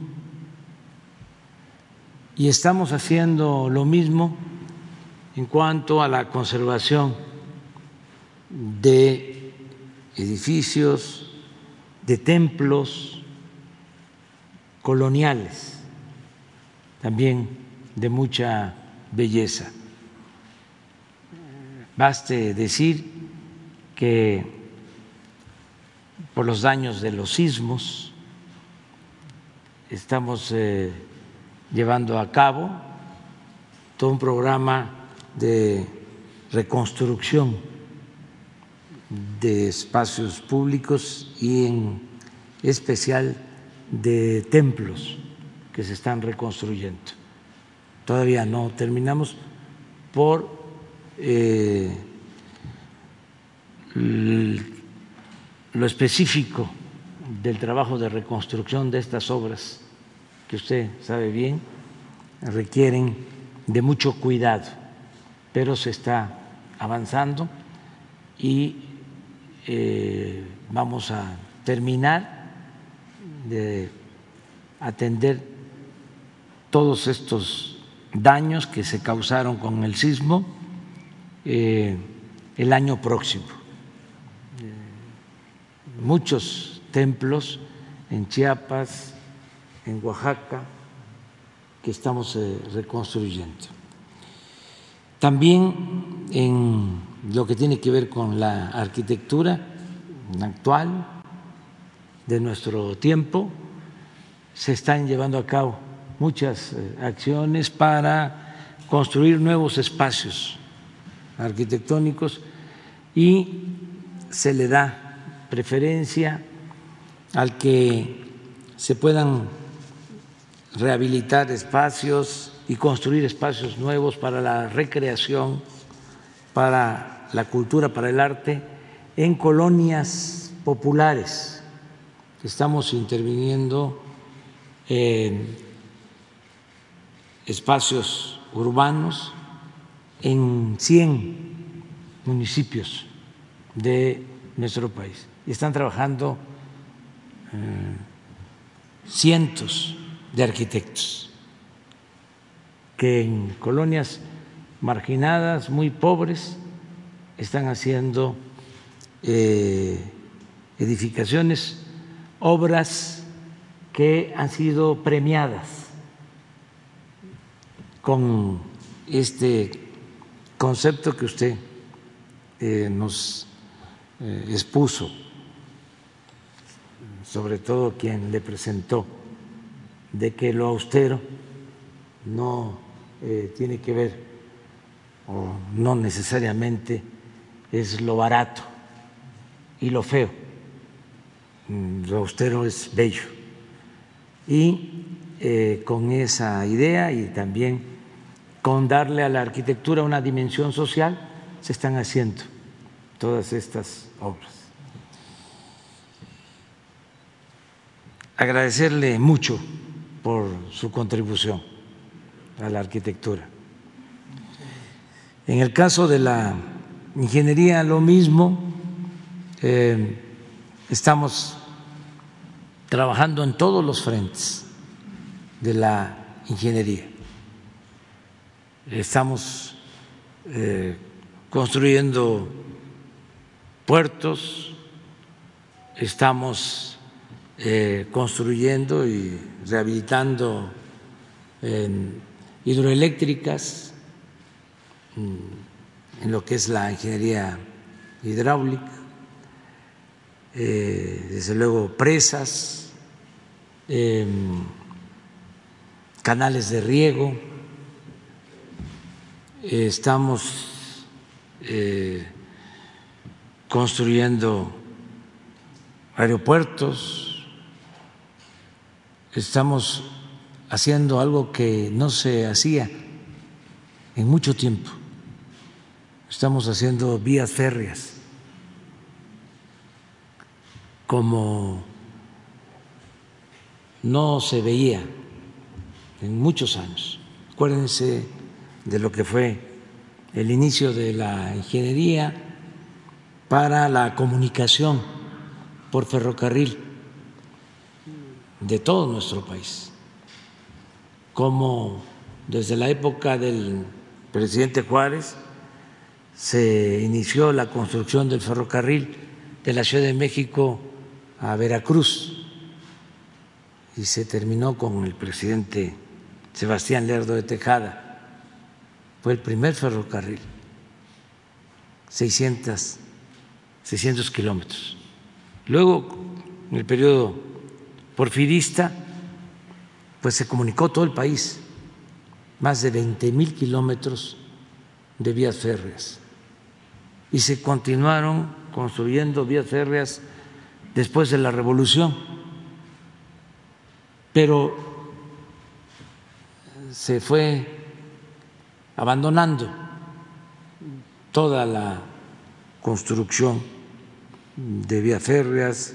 Y estamos haciendo lo mismo en cuanto a la conservación de edificios, de templos coloniales, también de mucha belleza. Baste decir que por los daños de los sismos estamos eh, llevando a cabo todo un programa de reconstrucción de espacios públicos y en especial de templos que se están reconstruyendo. Todavía no terminamos por eh, lo específico del trabajo de reconstrucción de estas obras, que usted sabe bien, requieren de mucho cuidado, pero se está avanzando y eh, vamos a terminar de atender todos estos daños que se causaron con el sismo eh, el año próximo. Eh, muchos templos en Chiapas, en Oaxaca, que estamos reconstruyendo. También en lo que tiene que ver con la arquitectura actual de nuestro tiempo. Se están llevando a cabo muchas eh, acciones para construir nuevos espacios arquitectónicos y se le da preferencia al que se puedan rehabilitar espacios y construir espacios nuevos para la recreación para la cultura, para el arte, en colonias populares. Estamos interviniendo en espacios urbanos en 100 municipios de nuestro país. Están trabajando eh, cientos de arquitectos que en colonias marginadas, muy pobres, están haciendo eh, edificaciones, obras que han sido premiadas con este concepto que usted eh, nos eh, expuso, sobre todo quien le presentó, de que lo austero no tiene que ver o no necesariamente es lo barato y lo feo, mm, lo austero es bello. Y eh, con esa idea y también con darle a la arquitectura una dimensión social, se están haciendo todas estas obras. Agradecerle mucho por su contribución a la arquitectura. En el caso de la ingeniería, lo mismo, eh, estamos trabajando en todos los frentes de la ingeniería. Estamos eh, construyendo puertos, estamos eh, construyendo y rehabilitando hidroeléctricas mm, en lo que es la ingeniería hidráulica, eh, desde luego presas, em, canales de riego, estamos eh, construyendo aeropuertos, estamos haciendo algo que no se hacía en mucho tiempo, estamos haciendo vías férreas como no se veía en muchos años. Acuérdense de lo que fue el inicio de la ingeniería para la comunicación por ferrocarril de todo nuestro país, como desde la época del presidente Juárez se inició la construcción del ferrocarril de la Ciudad de México a Veracruz y se terminó con el presidente Sebastián Lerdo de Tejada. Fue el primer ferrocarril, 600, 600 kilómetros. Luego, en el periodo porfirista, pues se comunicó todo el país, más de 20 mil kilómetros de vías férreas. Y se continuaron construyendo vías férreas después de la revolución, pero se fue abandonando toda la construcción de vías férreas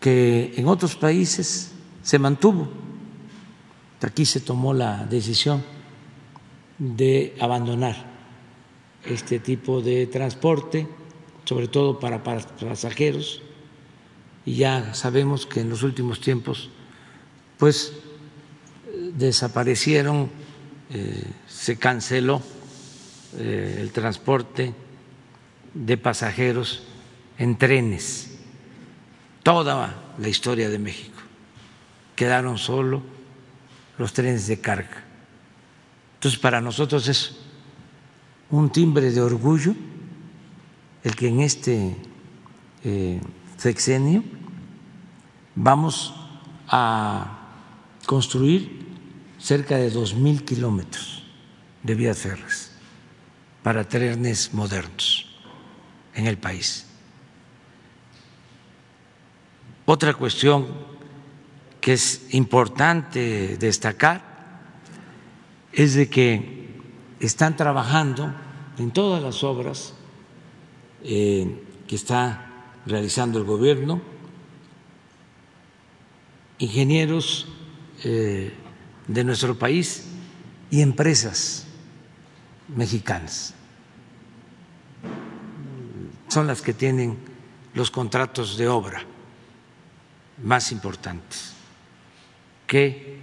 que en otros países se mantuvo. Aquí se tomó la decisión de abandonar este tipo de transporte sobre todo para, pasajeros, y ya sabemos que en los últimos tiempos pues desaparecieron, eh, se canceló eh, el transporte de pasajeros en trenes, toda la historia de México. Quedaron solo los trenes de carga. Entonces, para nosotros es un timbre de orgullo el que en este eh, sexenio vamos a construir cerca de dos mil kilómetros de vías férreas para trenes modernos en el país. Otra cuestión que es importante destacar es de que están trabajando en todas las obras eh, que está realizando el gobierno, ingenieros eh, de nuestro país y empresas mexicanas. Son las que tienen los contratos de obra más importantes que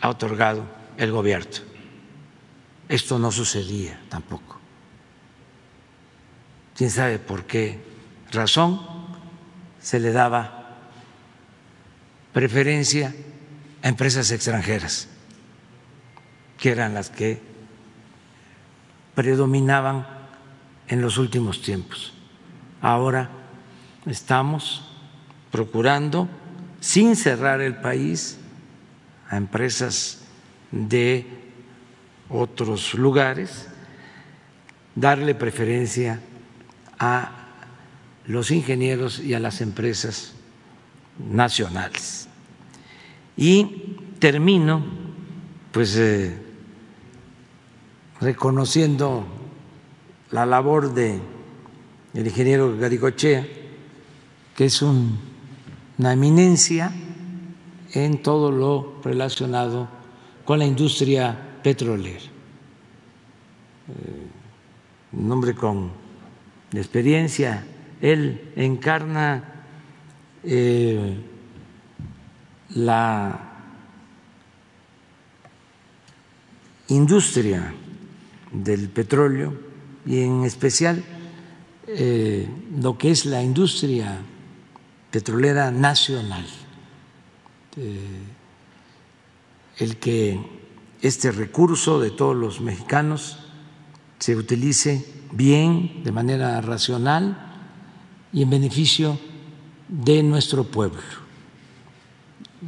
ha otorgado el gobierno. Esto no sucedía tampoco quién sabe por qué razón se le daba preferencia a empresas extranjeras, que eran las que predominaban en los últimos tiempos. Ahora estamos procurando, sin cerrar el país, a empresas de otros lugares, darle preferencia a los ingenieros y a las empresas nacionales. Y termino pues eh, reconociendo la labor de el ingeniero Garicochea, que es una eminencia en todo lo relacionado con la industria petrolera. Eh, un hombre con experiencia. Él encarna eh, la industria del petróleo y en especial eh, lo que es la industria petrolera nacional. Eh, el que este recurso de todos los mexicanos se utilice bien, de manera racional y en beneficio de nuestro pueblo.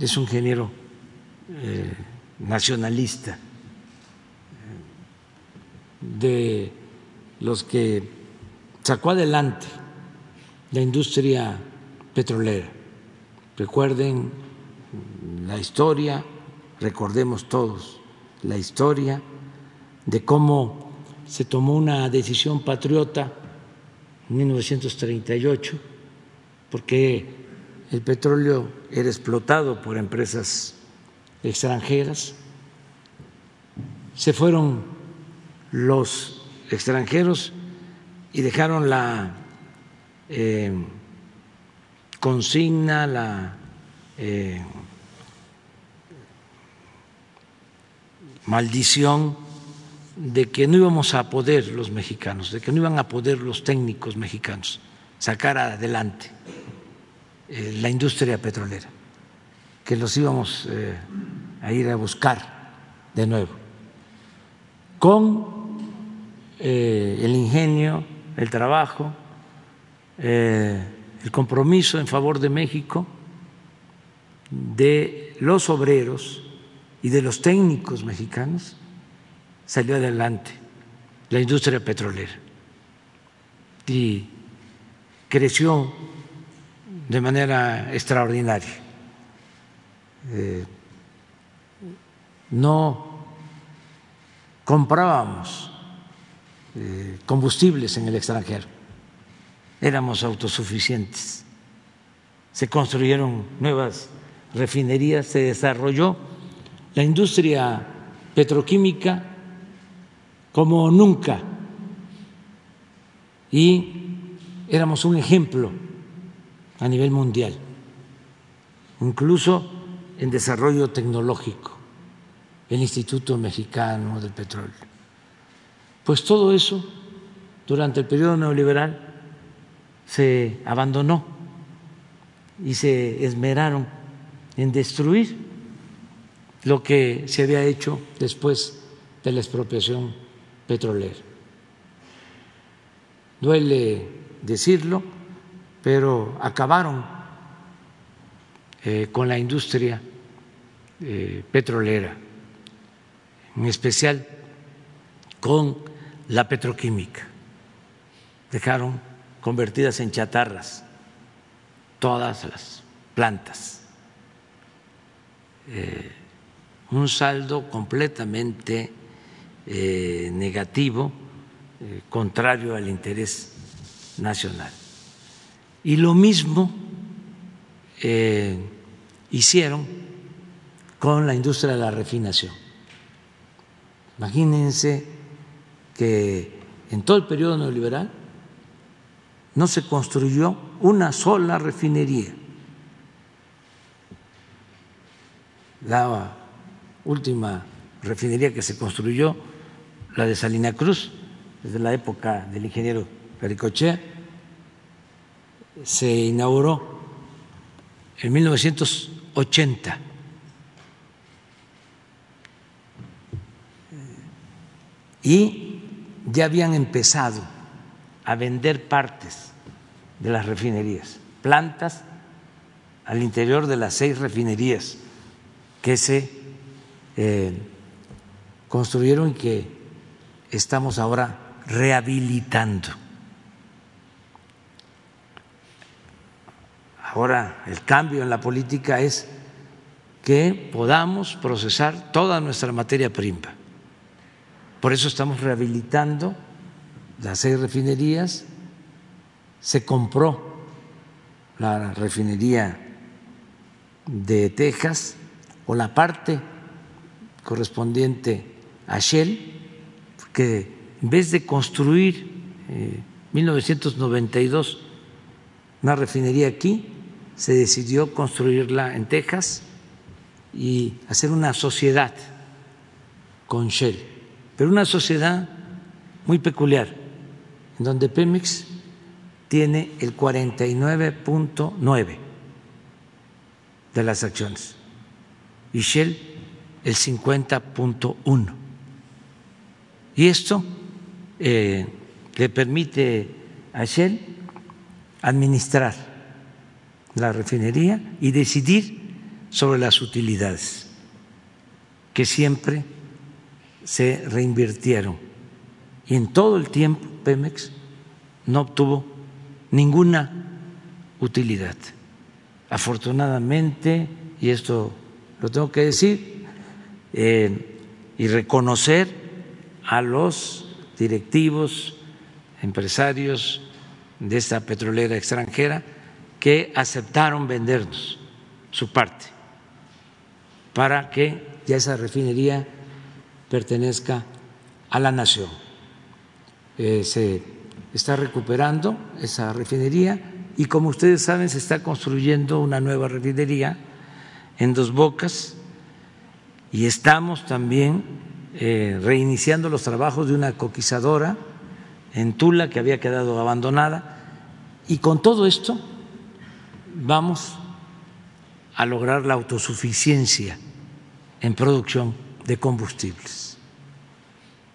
Es un ingeniero eh, nacionalista de los que sacó adelante la industria petrolera. Recuerden la historia, recordemos todos la historia de cómo se tomó una decisión patriota en 1938, porque el petróleo era explotado por empresas extranjeras, se fueron los extranjeros y dejaron la eh, consigna, la eh, maldición de que no íbamos a poder los mexicanos, de que no iban a poder los técnicos mexicanos sacar adelante eh, la industria petrolera, que los íbamos a ir a buscar de nuevo, con eh, el ingenio, el trabajo, el compromiso en favor de México de los obreros y de los técnicos mexicanos salió adelante la industria petrolera y creció de manera extraordinaria. Eh, no comprábamos eh, combustibles en el extranjero, éramos autosuficientes. Se construyeron nuevas refinerías, se desarrolló la industria petroquímica como nunca y éramos un ejemplo a nivel mundial, incluso en desarrollo tecnológico, el Instituto Mexicano del Petróleo. Pues todo eso durante el periodo neoliberal se abandonó y se esmeraron en destruir lo que se había hecho después de la expropiación petrolera. Duele decirlo, pero acabaron eh, con la industria eh, petrolera, en especial con la petroquímica. Dejaron convertidas en chatarras todas las plantas. Eh, un saldo completamente eh, negativo, eh, contrario al interés nacional. Y lo mismo hicieron con la industria de la refinación. Imagínense que en todo el periodo neoliberal no se construyó una sola refinería. La última refinería que se construyó la de Salina Cruz, desde la época del ingeniero Pericochea, se inauguró en 1980. Y ya habían empezado a vender partes de las refinerías, plantas al interior de las seis refinerías que se eh, construyeron y que estamos ahora rehabilitando. Ahora el cambio en la política es que podamos procesar toda nuestra materia prima. Por eso estamos rehabilitando las seis refinerías. Se compró la refinería de Texas o la parte correspondiente a Shell que en vez de construir en eh, 1992 una refinería aquí, se decidió construirla en Texas y hacer una sociedad con Shell, pero una sociedad muy peculiar, en donde Pemex tiene el 49.9 de las acciones y Shell el 50.1. Y esto eh, le permite a Shell administrar la refinería y decidir sobre las utilidades que siempre se reinvirtieron. Y en todo el tiempo Pemex no obtuvo ninguna utilidad. Afortunadamente, y esto lo tengo que decir, eh, y reconocer a los directivos, empresarios de esta petrolera extranjera que aceptaron vendernos su parte para que ya esa refinería pertenezca a la nación. Eh, se está recuperando esa refinería y como ustedes saben se está construyendo una nueva refinería en Dos Bocas y estamos también eh, reiniciando los trabajos de una coquizadora en Tula que había quedado abandonada y con todo esto vamos a lograr la autosuficiencia en producción de combustibles.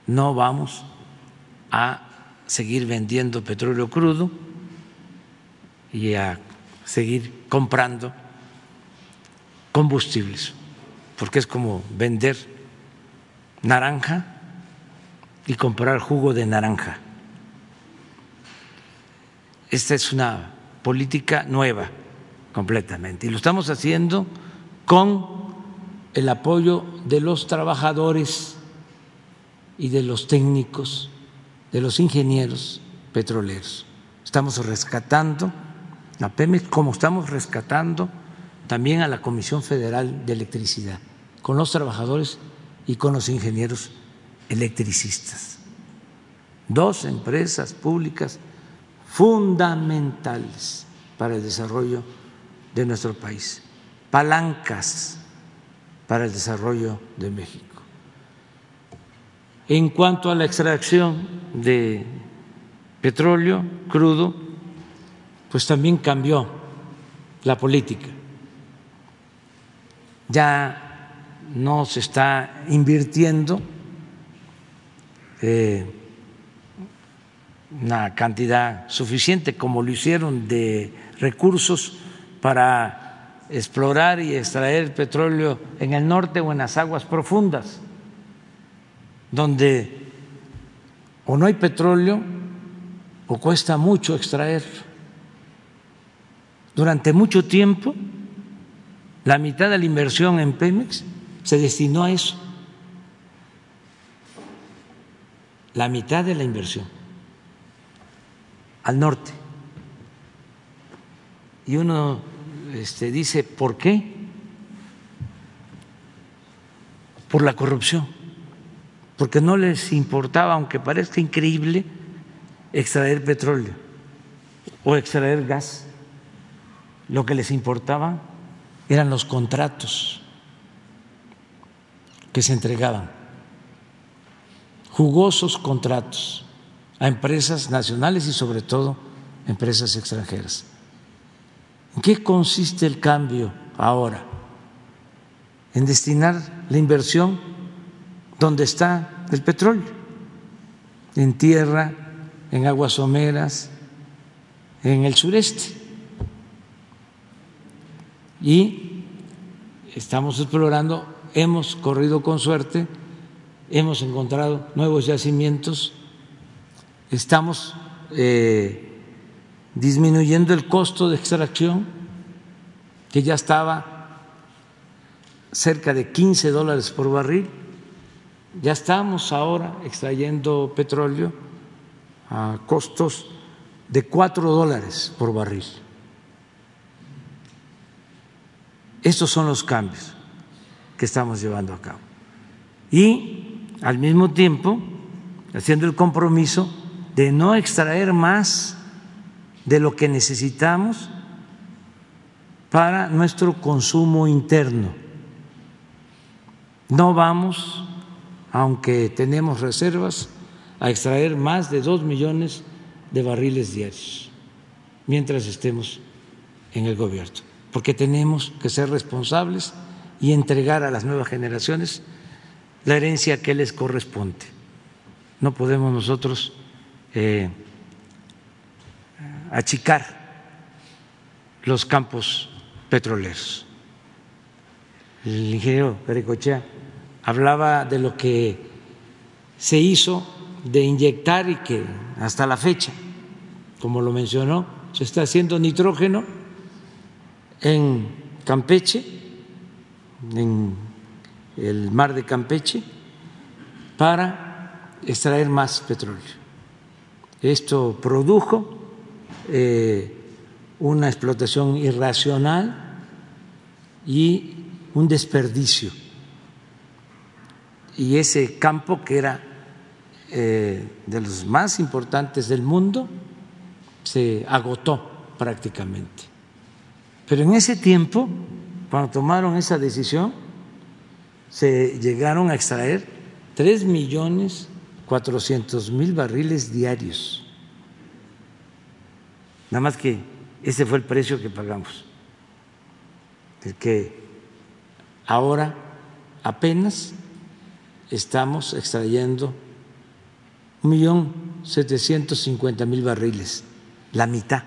No vamos a seguir vendiendo petróleo crudo y a seguir comprando combustibles, porque es como vender naranja y comprar jugo de naranja. Esta es una política nueva completamente y lo estamos haciendo con el apoyo de los trabajadores y de los técnicos, de los ingenieros petroleros. Estamos rescatando a Pemex como estamos rescatando también a la Comisión Federal de Electricidad, con los trabajadores y con los ingenieros electricistas. Dos empresas públicas fundamentales para el desarrollo de nuestro país, palancas para el desarrollo de México. En cuanto a la extracción de petróleo crudo, pues también cambió la política. Ya no se está invirtiendo eh, una cantidad suficiente como lo hicieron de recursos para explorar y extraer petróleo en el norte o en las aguas profundas, donde o no hay petróleo o cuesta mucho extraer. Durante mucho tiempo, la mitad de la inversión en Pemex se destinó a eso. La mitad de la inversión al norte. Y uno este, dice, ¿por qué? Por la corrupción, porque no les importaba, aunque parezca increíble, extraer petróleo o extraer gas. Lo que les importaba eran los contratos que se entregaban, jugosos contratos a empresas nacionales y sobre todo empresas extranjeras. ¿En qué consiste el cambio ahora? En destinar la inversión donde está el petróleo, en tierra, en aguas someras, en el sureste. Y estamos explorando, hemos corrido con suerte, hemos encontrado nuevos yacimientos, estamos eh, disminuyendo el costo de extracción, que ya estaba cerca de 15 dólares por barril. Ya estamos ahora extrayendo petróleo a costos de 4 dólares por barril. Estos son los cambios que estamos llevando a cabo. Y al mismo tiempo haciendo el compromiso de no extraer más de lo que necesitamos para nuestro consumo interno. No vamos, aunque tenemos reservas, a extraer más de dos millones de barriles diarios mientras estemos en el gobierno, porque tenemos que ser responsables y entregar a las nuevas generaciones la herencia que les corresponde. No podemos nosotros eh, achicar los campos petroleros. El ingeniero Pericochea hablaba de lo que se hizo de inyectar y que hasta la fecha, como lo mencionó, se está haciendo nitrógeno en Campeche, en el mar de Campeche, para extraer más petróleo. Esto produjo eh, una explotación irracional y un desperdicio. Y ese campo que era eh, de los más importantes del mundo se agotó prácticamente. Pero en ese tiempo, cuando tomaron esa decisión, se llegaron a extraer tres millones cuatrocientos mil barriles diarios. Nada más que ese fue el precio que pagamos. El que ahora apenas estamos extrayendo un millón setecientos cincuenta mil barriles, la mitad.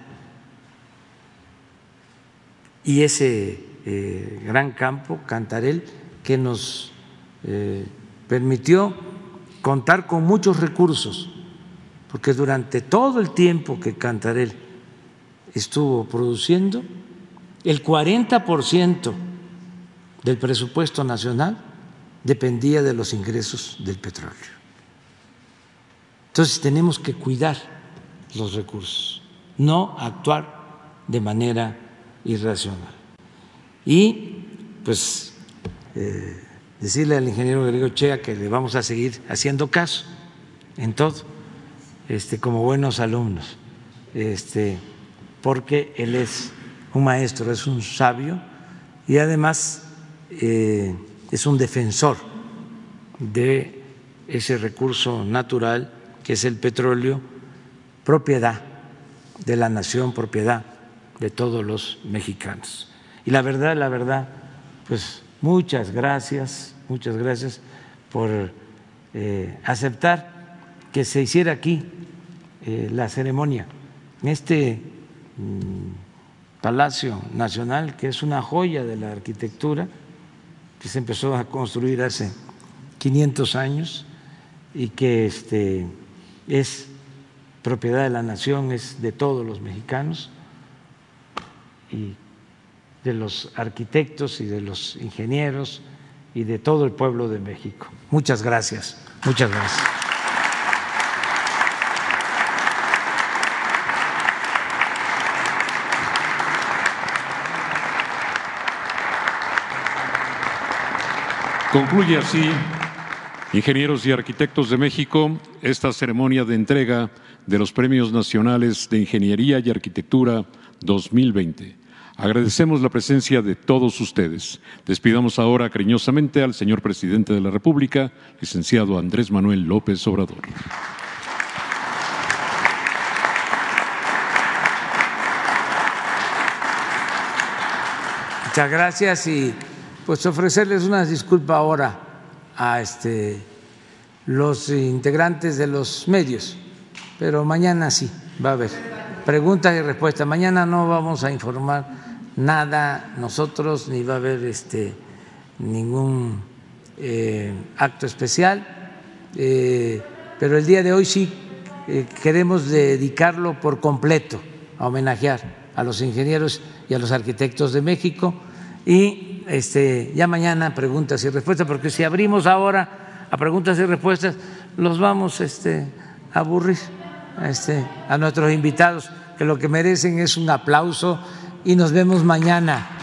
Y ese eh, gran campo, Cantarel, que nos eh, permitió contar con muchos recursos, porque durante todo el tiempo que Cantarel estuvo produciendo, el 40% del presupuesto nacional dependía de los ingresos del petróleo. Entonces tenemos que cuidar los recursos, no actuar de manera irracional. Y pues eh, decirle al ingeniero Griego Chea que le vamos a seguir haciendo caso en todo, este, como buenos alumnos. Este, porque él es un maestro, es un sabio y además eh, es un defensor de ese recurso natural que es el petróleo, propiedad de la nación, propiedad de todos los mexicanos. Y la verdad, la verdad, pues muchas gracias, muchas gracias por eh, aceptar que se hiciera aquí eh, la ceremonia en este Mm, Palacio Nacional, que es una joya de la arquitectura, que se empezó a construir hace 500 años y que este, es propiedad de la nación, es de todos los mexicanos y de los arquitectos y de los ingenieros y de todo el pueblo de México. Muchas gracias, muchas gracias. Concluye así, ingenieros y arquitectos de México, esta ceremonia de entrega de los Premios Nacionales de Ingeniería y Arquitectura 2020. Agradecemos la presencia de todos ustedes. Despidamos ahora cariñosamente al señor presidente de la República, licenciado Andrés Manuel López Obrador. Muchas gracias y pues ofrecerles una disculpa ahora a este, los integrantes de los medios, pero mañana sí va a haber preguntas y respuestas. Mañana no vamos a informar nada nosotros ni va a haber este, ningún eh, acto especial, eh, pero el día de hoy sí eh, queremos dedicarlo por completo a homenajear a los ingenieros y a los arquitectos de México y este, ya mañana preguntas y respuestas, porque si abrimos ahora a preguntas y respuestas, los vamos este, a aburrir este, a nuestros invitados, que lo que merecen es un aplauso y nos vemos mañana.